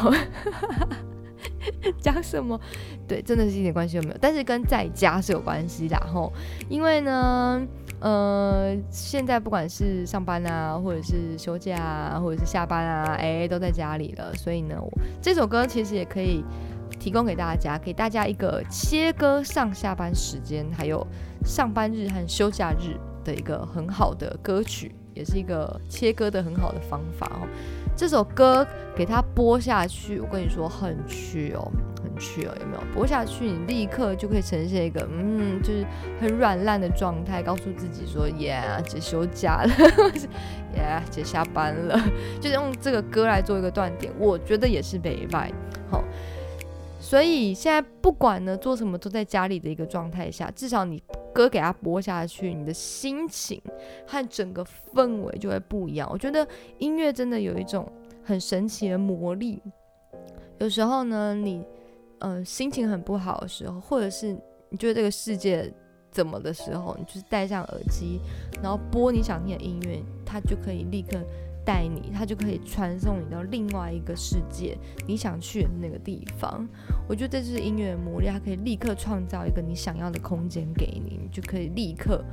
讲什么？对，真的是一点关系都没有。但是跟在家是有关系的吼，因为呢，呃，现在不管是上班啊，或者是休假啊，或者是下班啊，哎，都在家里了。所以呢，我这首歌其实也可以提供给大家，给大家一个切割上下班时间，还有上班日和休假日的一个很好的歌曲，也是一个切割的很好的方法哦。这首歌给它播下去，我跟你说很去哦，很去哦，有没有？播下去，你立刻就可以呈现一个嗯，就是很软烂的状态，告诉自己说耶，姐休假了，耶，姐下班了，就是用这个歌来做一个断点，我觉得也是美拜好。所以现在不管呢做什么，都在家里的一个状态下，至少你歌给它播下去，你的心情和整个氛围就会不一样。我觉得音乐真的有一种很神奇的魔力。有时候呢，你呃心情很不好的时候，或者是你觉得这个世界怎么的时候，你就是戴上耳机，然后播你想听的音乐，它就可以立刻。带你，他就可以传送你到另外一个世界，你想去的那个地方。我觉得这就是音乐的魔力，它可以立刻创造一个你想要的空间给你，你就可以立刻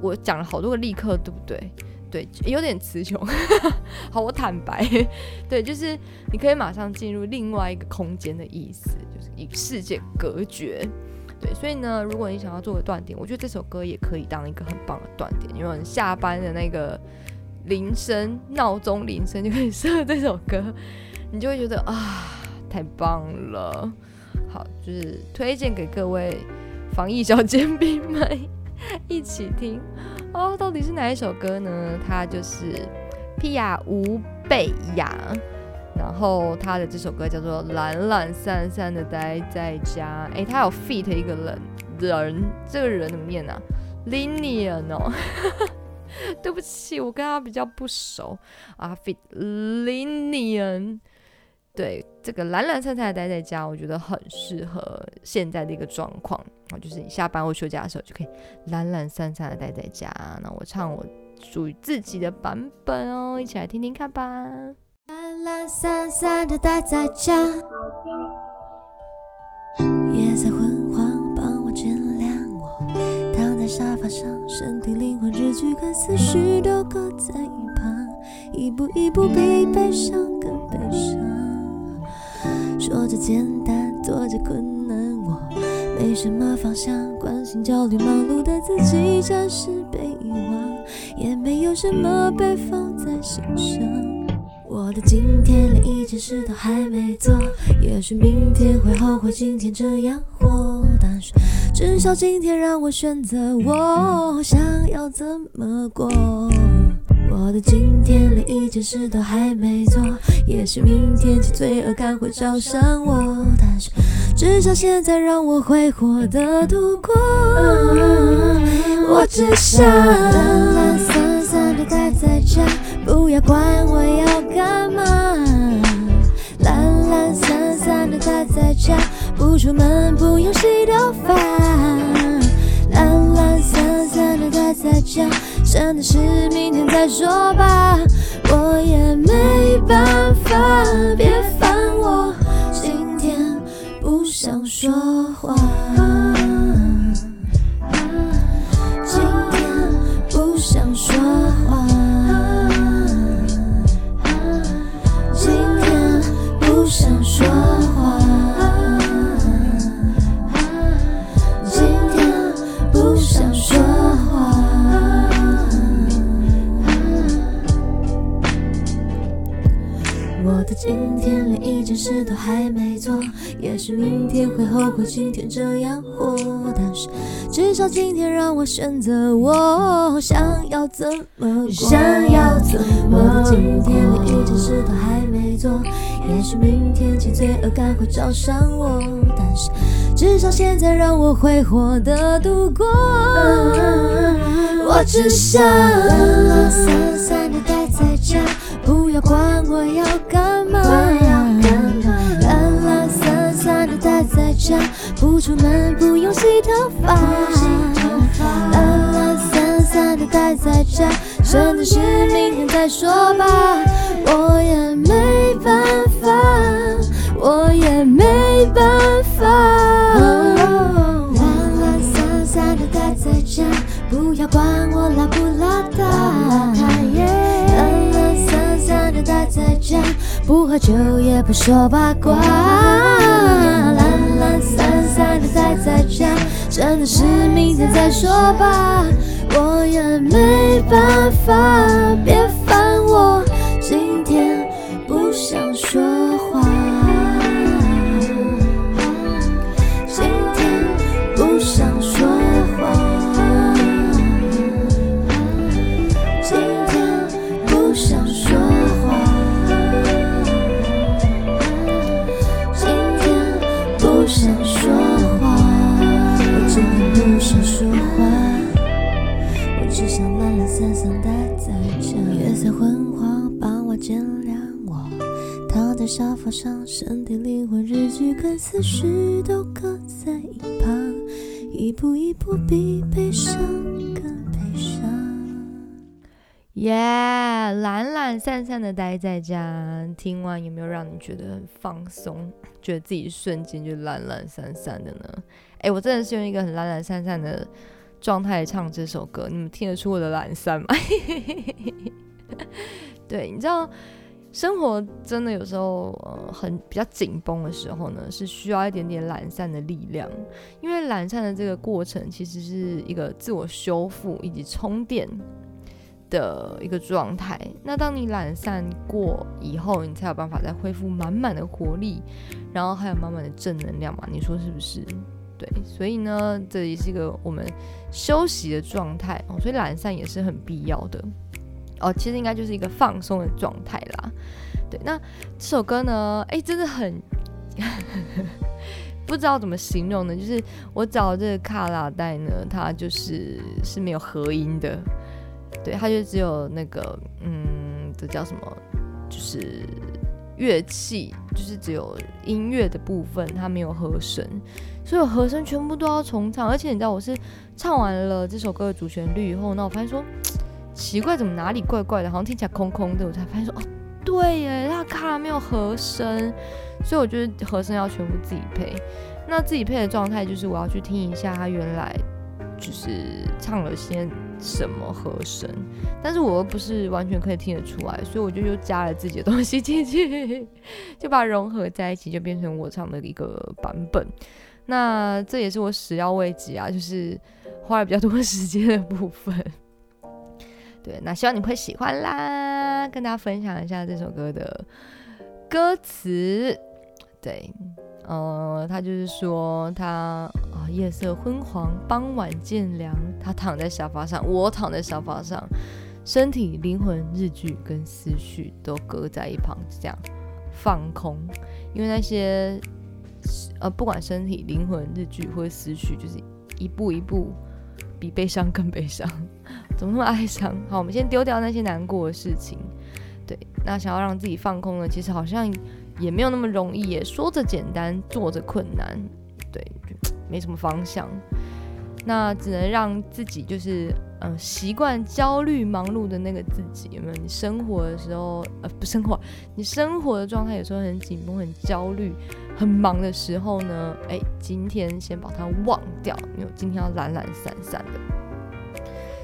我讲了好多个立刻，对不对？对，有点词穷。好，我坦白，对，就是你可以马上进入另外一个空间的意思，就是与世界隔绝。对，所以呢，如果你想要做个断点，我觉得这首歌也可以当一个很棒的断点，因为你下班的那个铃声、闹钟铃声就可以设这首歌，你就会觉得啊，太棒了。好，就是推荐给各位防疫小尖兵们一起听哦。到底是哪一首歌呢？它就是皮亚吴贝雅。然后他的这首歌叫做《懒懒散散的待在家》，诶，他有 feat 一个人，人这个人怎么念呢？Linian 哦，对不起，我跟他比较不熟啊，Fitlinian，。对，这个懒懒散散的待在家，我觉得很适合现在的一个状况啊，就是你下班或休假的时候就可以懒懒散散的待在家。那我唱我属于自己的版本哦，一起来听听看吧。懒懒散散的待在家，在沙发上，身体、灵魂、日剧跟思绪都搁在一旁，一步一步比悲伤更悲伤。说着简单，做着困难，我没什么方向，关心、焦虑、忙碌的自己暂时被遗忘，也没有什么被放在心上。我的今天连一件事都还没做，也许明天会后悔今天这样活，但是至少今天让我选择我想要怎么过。我的今天连一件事都还没做，也许明天起罪恶感会找上我，但是至少现在让我挥霍的度过。我只想懒懒散散的待在家。不要管我要干嘛，懒懒散散的待在家，不出门，不用洗头发。懒懒散散的待在家，剩的事明天再说吧。我也没办法，这样活，但是至少今天让我选择我想要怎么过。想要怎么过今天连一件事都还没做，也许明天起罪恶感会找上我，但是至少现在让我挥霍的度过。我只想懒懒散散的待在家，不要管我要干嘛。不出门，不用洗头发，懒懒散散的待在家，剩的事明天再说吧。我也没办法，我也没办法。懒懒散散的待在家，不要管我邋不邋遢。懒懒散散的待在家，不喝酒也不说八卦。懒懒在家，真的是明天再说吧，我也没办法，别烦我，今天不想步一步比悲伤更悲伤。耶，懒懒散散的待在家，听完有没有让你觉得很放松，觉得自己瞬间就懒懒散散的呢？哎，我真的是用一个很懒懒散散的。状态唱这首歌，你们听得出我的懒散吗？对，你知道。生活真的有时候呃很比较紧绷的时候呢，是需要一点点懒散的力量，因为懒散的这个过程其实是一个自我修复以及充电的一个状态。那当你懒散过以后，你才有办法再恢复满满的活力，然后还有满满的正能量嘛？你说是不是？对，所以呢，这也是一个我们休息的状态哦，所以懒散也是很必要的。哦，其实应该就是一个放松的状态啦。对，那这首歌呢？哎，真的很 不知道怎么形容呢。就是我找这个卡拉带呢，它就是是没有合音的。对，它就只有那个嗯，这叫什么？就是乐器，就是只有音乐的部分，它没有和声，所以和声全部都要重唱。而且你知道，我是唱完了这首歌的主旋律以后，那我发现说。奇怪，怎么哪里怪怪的？好像听起来空空的。我才发现说，哦，对耶，他卡没有和声，所以我觉得和声要全部自己配。那自己配的状态就是我要去听一下他原来就是唱了些什么和声，但是我又不是完全可以听得出来，所以我就又加了自己的东西进去，就把它融合在一起，就变成我唱的一个版本。那这也是我始料未及啊，就是花了比较多时间的部分。对，那希望你会喜欢啦，跟大家分享一下这首歌的歌词。对，呃，他就是说他啊，夜色昏黄，傍晚渐凉，他躺在沙发上，我躺在沙发上，身体、灵魂、日剧跟思绪都搁在一旁，这样放空，因为那些呃，不管身体、灵魂、日剧或者思绪，就是一步一步比悲伤更悲伤。怎么那么哀伤？好，我们先丢掉那些难过的事情。对，那想要让自己放空呢，其实好像也没有那么容易耶。说着简单，做着困难，对，没什么方向。那只能让自己就是嗯习惯焦虑忙碌的那个自己，有没有？你生活的时候呃不生活，你生活的状态有时候很紧绷、很焦虑、很忙的时候呢？哎，今天先把它忘掉，因为今天要懒懒散散的。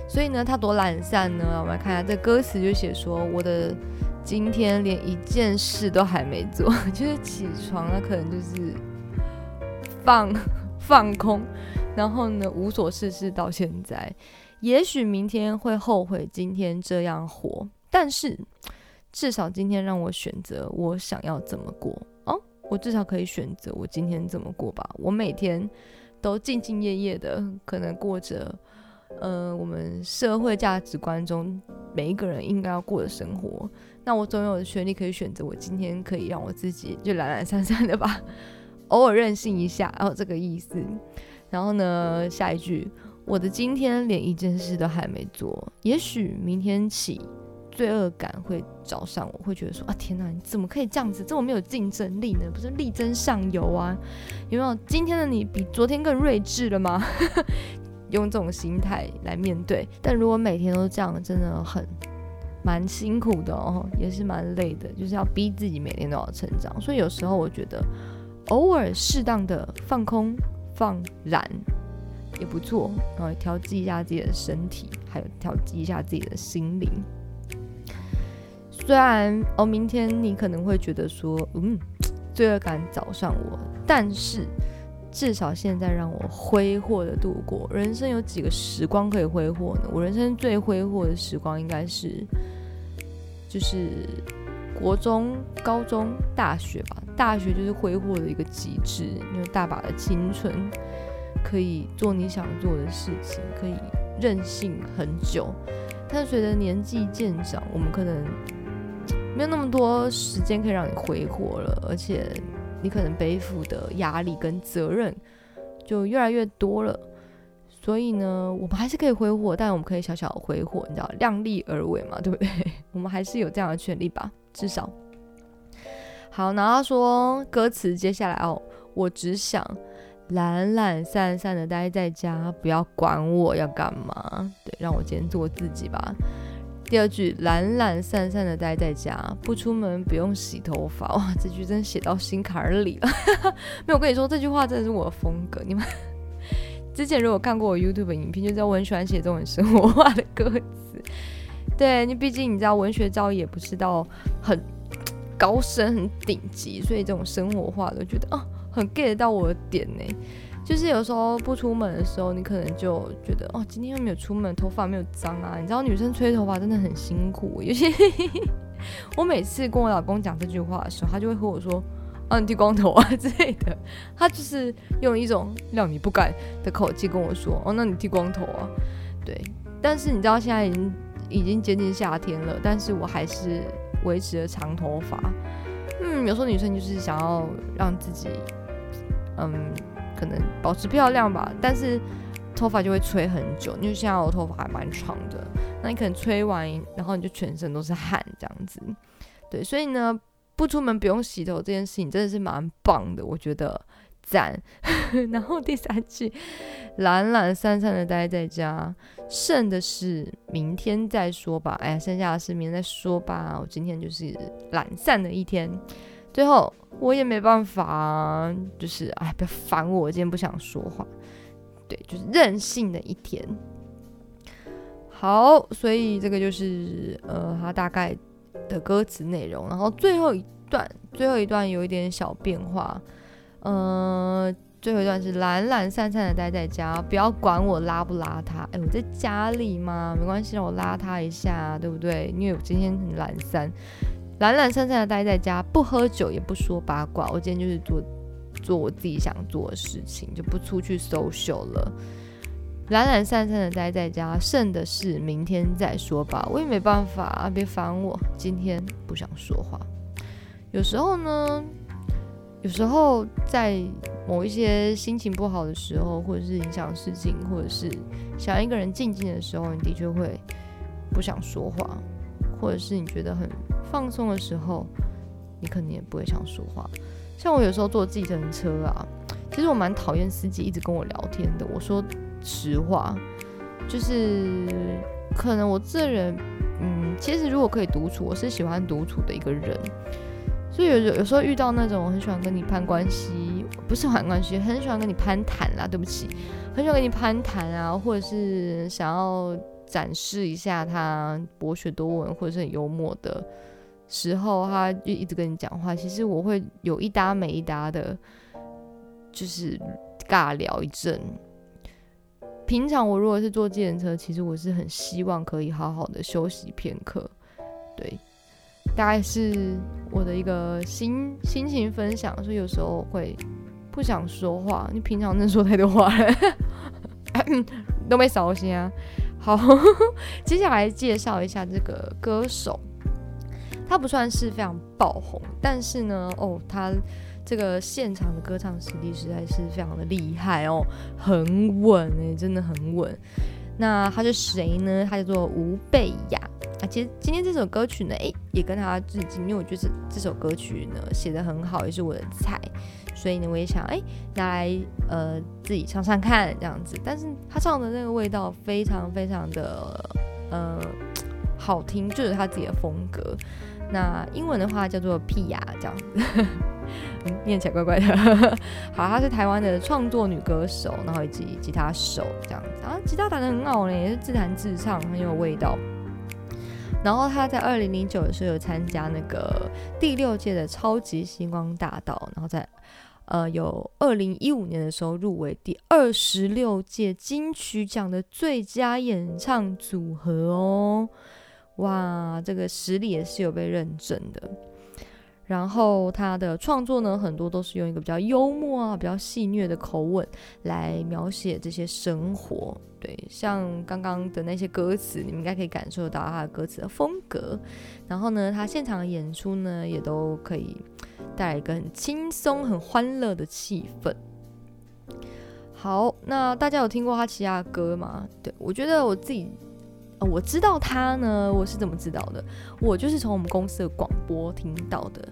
所以呢，他多懒散呢？我们来看一下这歌词，就写说我的今天连一件事都还没做，就是起床了，可能就是放 放空，然后呢无所事事到现在。也许明天会后悔今天这样活，但是至少今天让我选择我想要怎么过，我至少可以选择我今天怎么过吧。我每天都兢兢业业的，可能过着。呃，我们社会价值观中每一个人应该要过的生活，那我总有权利可以选择，我今天可以让我自己就懒懒散散的吧，偶尔任性一下，然后这个意思。然后呢，下一句，我的今天连一件事都还没做，也许明天起罪恶感会找上我，会觉得说啊，天哪，你怎么可以这样子，这么没有竞争力呢？不是力争上游啊？有没有今天的你比昨天更睿智了吗？用这种心态来面对，但如果每天都这样，真的很蛮辛苦的哦，也是蛮累的，就是要逼自己每天都要成长。所以有时候我觉得，偶尔适当的放空、放懒也不错，然后调剂一下自己的身体，还有调剂一下自己的心灵。虽然哦，明天你可能会觉得说，嗯，罪恶感找上我，但是。至少现在让我挥霍的度过人生，有几个时光可以挥霍呢？我人生最挥霍的时光应该是，就是国中、高中、大学吧。大学就是挥霍的一个极致，因为大把的青春可以做你想做的事情，可以任性很久。但随着年纪渐长，我们可能没有那么多时间可以让你挥霍了，而且。你可能背负的压力跟责任就越来越多了，所以呢，我们还是可以挥霍，但我们可以小小的挥霍，你知道，量力而为嘛，对不对？我们还是有这样的权利吧，至少。好，然后说歌词，接下来哦，我只想懒懒散散的待在家，不要管我要干嘛，对，让我今天做自己吧。第二句懒懒散散的待在家，不出门，不用洗头发。哇，这句真写到心坎儿里了。没有，跟你说，这句话真的是我的风格。你们之前如果看过我 YouTube 影片，就知道我很喜欢写这种生活化的歌词。对你，毕竟你知道文学造诣也不是到很高深、很顶级，所以这种生活化的觉得哦，很 get 到我的点呢。就是有时候不出门的时候，你可能就觉得哦，今天又没有出门，头发没有脏啊。你知道女生吹头发真的很辛苦，有些 我每次跟我老公讲这句话的时候，他就会和我说。嗯，剃光头啊之类的，他就是用一种让你不敢的口气跟我说：“哦，那你剃光头啊？”对，但是你知道现在已经已经接近夏天了，但是我还是维持了长头发。嗯，有时候女生就是想要让自己，嗯，可能保持漂亮吧，但是头发就会吹很久，因为现在我头发还蛮长的，那你可能吹完，然后你就全身都是汗这样子。对，所以呢。不出门不用洗头这件事情真的是蛮棒的，我觉得赞。然后第三句，懒懒散散的待在家，剩的是明天再说吧。哎呀，剩下的事明天再说吧。我今天就是懒散的一天。最后我也没办法，就是哎，不要烦我，我今天不想说话。对，就是任性的一天。好，所以这个就是呃，他大概。的歌词内容，然后最后一段，最后一段有一点小变化，呃，最后一段是懒懒散散的待在家，不要管我邋不邋遢，哎，我在家里嘛，没关系，让我邋遢一下，对不对？因为我今天很懒散，懒懒散散的待在家，不喝酒也不说八卦，我今天就是做做我自己想做的事情，就不出去 social 了。懒懒散散的待在家，剩的是明天再说吧。我也没办法，别烦我，今天不想说话。有时候呢，有时候在某一些心情不好的时候，或者是影响事情，或者是想一个人静静的时候，你的确会不想说话，或者是你觉得很放松的时候，你肯定也不会想说话。像我有时候坐计程车啊，其实我蛮讨厌司机一直跟我聊天的。我说。实话，就是可能我这人，嗯，其实如果可以独处，我是喜欢独处的一个人。所以有有时候遇到那种很喜欢跟你攀关系，不是攀关系，很喜欢跟你攀谈啦。对不起，很喜欢跟你攀谈啊，或者是想要展示一下他博学多闻或者是很幽默的时候，他就一直跟你讲话。其实我会有一搭没一搭的，就是尬聊一阵。平常我如果是坐自行车，其实我是很希望可以好好的休息片刻，对，大概是我的一个心心情分享，所以有时候会不想说话。你平常真说太多话了，都没扫兴啊。好，接下来介绍一下这个歌手，他不算是非常爆红，但是呢，哦，他。这个现场的歌唱实力实在是非常的厉害哦，很稳哎，真的很稳。那他是谁呢？他叫做吴贝雅啊。其实今天这首歌曲呢，诶，也跟他致敬，因为我觉得这首歌曲呢写的很好，也是我的菜，所以呢我也想诶拿来呃自己唱唱看这样子。但是他唱的那个味道非常非常的呃好听，就是他自己的风格。那英文的话叫做屁呀这样子。念起来怪怪的。好，她是台湾的创作女歌手，然后以及吉他手这样子啊，吉他弹的很好呢，也是自弹自唱，很有味道。然后她在二零零九的时候有参加那个第六届的超级星光大道，然后在呃有二零一五年的时候入围第二十六届金曲奖的最佳演唱组合哦，哇，这个实力也是有被认证的。然后他的创作呢，很多都是用一个比较幽默啊、比较戏谑的口吻来描写这些生活。对，像刚刚的那些歌词，你们应该可以感受到他的歌词的风格。然后呢，他现场演出呢，也都可以带来一个很轻松、很欢乐的气氛。好，那大家有听过他其他的歌吗？对我觉得我自己。我知道他呢，我是怎么知道的？我就是从我们公司的广播听到的。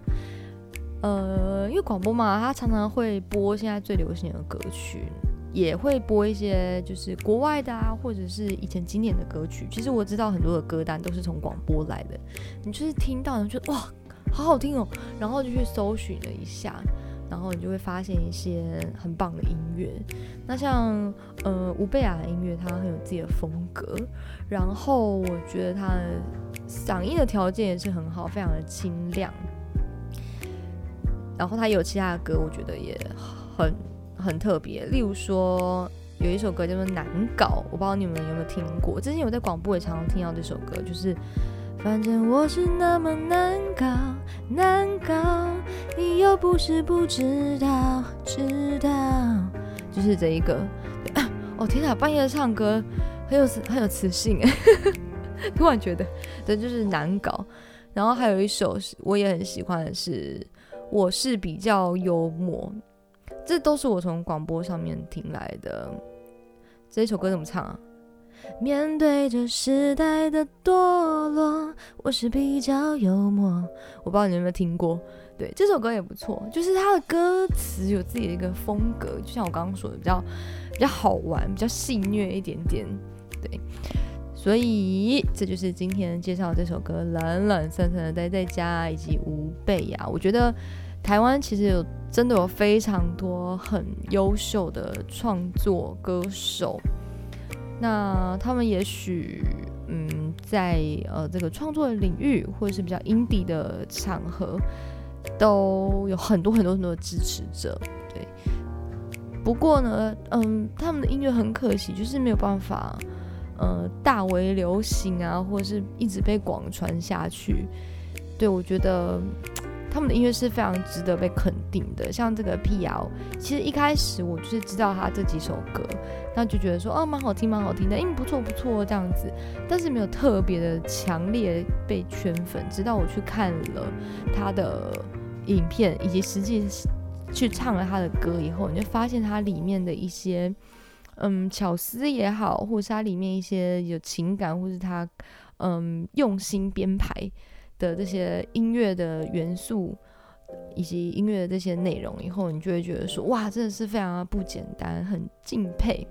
呃，因为广播嘛，他常常会播现在最流行的歌曲，也会播一些就是国外的啊，或者是以前经典的歌曲。其实我知道很多的歌单都是从广播来的。你就是听到，你就哇，好好听哦，然后就去搜寻了一下，然后你就会发现一些很棒的音乐。那像呃吴贝雅的音乐，它很有自己的风格，然后我觉得他的嗓音的条件也是很好，非常的清亮。然后他有其他的歌，我觉得也很很特别，例如说有一首歌叫做《难搞》，我不知道你们有没有听过。之前我在广播也常常听到这首歌，就是反正我是那么难搞，难搞，你又不是不知道，知道，就是这一个。哦天哪，半夜唱歌很有很有磁性哎，突然觉得，对，就是难搞。然后还有一首是我也很喜欢的是。我是比较幽默，这都是我从广播上面听来的。这一首歌怎么唱啊？面对着时代的堕落，我是比较幽默。我不知道你有没有听过，对这首歌也不错，就是它的歌词有自己的一个风格，就像我刚刚说的，比较比较好玩，比较戏谑一点点，对。所以这就是今天介绍这首歌《冷冷深深的待在家》以及吴贝呀。我觉得台湾其实有真的有非常多很优秀的创作歌手，那他们也许嗯在呃这个创作的领域或者是比较 indie 的场合都有很多很多很多的支持者。对，不过呢，嗯，他们的音乐很可惜，就是没有办法。呃，大为流行啊，或者是一直被广传下去。对我觉得他们的音乐是非常值得被肯定的。像这个 P.L，其实一开始我就是知道他这几首歌，那就觉得说哦，蛮好听，蛮好听的，嗯，不错不错这样子。但是没有特别的强烈被圈粉，直到我去看了他的影片，以及实际去唱了他的歌以后，你就发现他里面的一些。嗯，巧思也好，或是它里面一些有情感，或是它嗯用心编排的这些音乐的元素，以及音乐的这些内容，以后你就会觉得说，哇，真的是非常的不简单，很敬佩。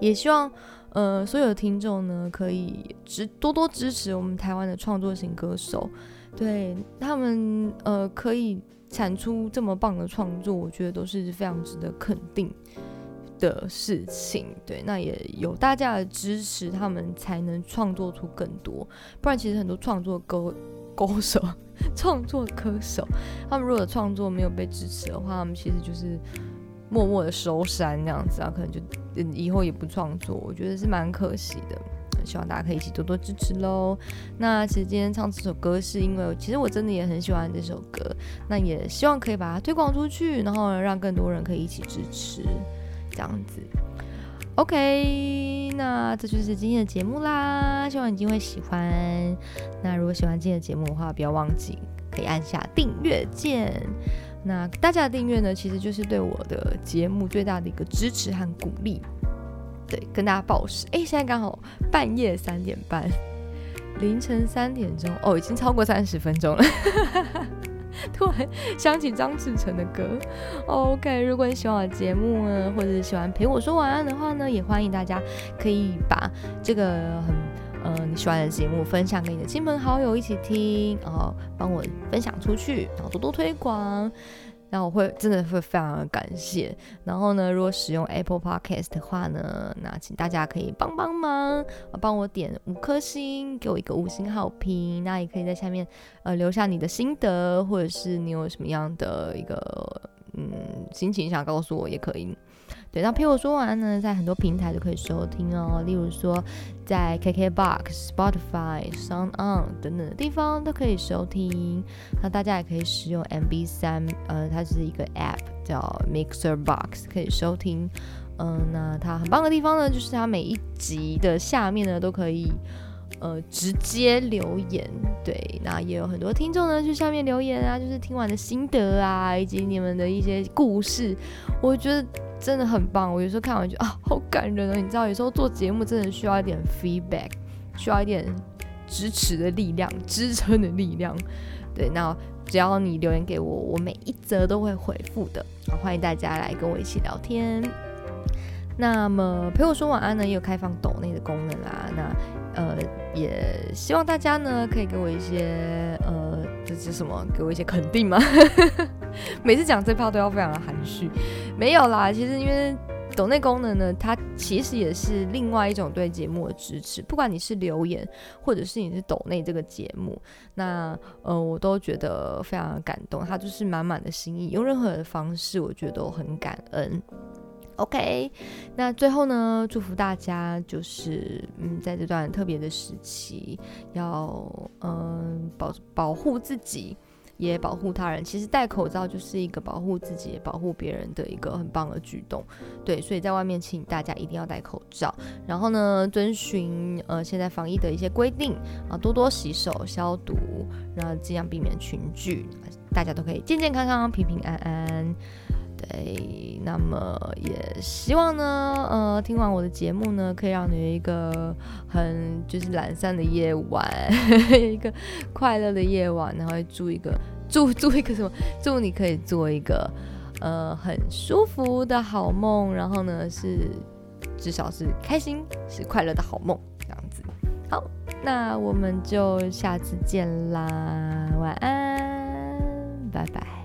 也希望呃所有的听众呢，可以支多多支持我们台湾的创作型歌手，对他们呃可以产出这么棒的创作，我觉得都是非常值得肯定。的事情，对，那也有大家的支持，他们才能创作出更多。不然，其实很多创作歌歌手、创作歌手，他们如果创作没有被支持的话，他们其实就是默默的收山这样子啊，可能就以后也不创作。我觉得是蛮可惜的。希望大家可以一起多多支持喽。那其实今天唱这首歌，是因为其实我真的也很喜欢这首歌，那也希望可以把它推广出去，然后让更多人可以一起支持。这样子，OK，那这就是今天的节目啦，希望你今天会喜欢。那如果喜欢今天的节目的话，不要忘记可以按下订阅键。那大家的订阅呢，其实就是对我的节目最大的一个支持和鼓励。对，跟大家报时，哎，现在刚好半夜三点半，凌晨三点钟，哦，已经超过三十分钟了。突然 想起张志成的歌，OK。如果你喜欢我的节目呢，或者喜欢陪我说晚安的话呢，也欢迎大家可以把这个很呃你喜欢的节目分享给你的亲朋好友一起听，然后帮我分享出去，然后多多推广。那我会真的会非常的感谢。然后呢，如果使用 Apple Podcast 的话呢，那请大家可以帮帮忙，帮我点五颗星，给我一个五星好评。那也可以在下面呃留下你的心得，或者是你有什么样的一个嗯心情想告诉我也可以。对，那陪我说完呢，在很多平台都可以收听哦，例如说在 KKBox、Spotify、Sound On 等等的地方都可以收听。那大家也可以使用 MB 三，呃，它是一个 App 叫 Mixer Box，可以收听。嗯，那它很棒的地方呢，就是它每一集的下面呢都可以呃直接留言。对，那也有很多听众呢去下面留言啊，就是听完的心得啊，以及你们的一些故事，我觉得。真的很棒，我有时候看完就啊，好感人啊！你知道，有时候做节目真的需要一点 feedback，需要一点支持的力量、支撑的力量。对，那只要你留言给我，我每一则都会回复的。欢迎大家来跟我一起聊天。那么陪我说晚安呢，也有开放抖内的功能啦。那呃，也希望大家呢可以给我一些呃，这是什么？给我一些肯定吗？每次讲这炮都要非常的含蓄，没有啦，其实因为。抖内功能呢，它其实也是另外一种对节目的支持。不管你是留言，或者是你是抖内这个节目，那呃，我都觉得非常的感动。它就是满满的心意，用任何的方式，我觉得都很感恩。OK，那最后呢，祝福大家就是嗯，在这段特别的时期，要嗯保保护自己。也保护他人，其实戴口罩就是一个保护自己、保护别人的一个很棒的举动。对，所以在外面，请大家一定要戴口罩，然后呢，遵循呃现在防疫的一些规定啊，多多洗手、消毒，然后尽量避免群聚，大家都可以健健康康、平平安安。对，那么也希望呢，呃，听完我的节目呢，可以让你有一个很就是懒散的夜晚，一个快乐的夜晚，然后祝一个祝祝 一个什么？祝你可以做一个呃很舒服的好梦，然后呢是至少是开心是快乐的好梦这样子。好，那我们就下次见啦，晚安，拜拜。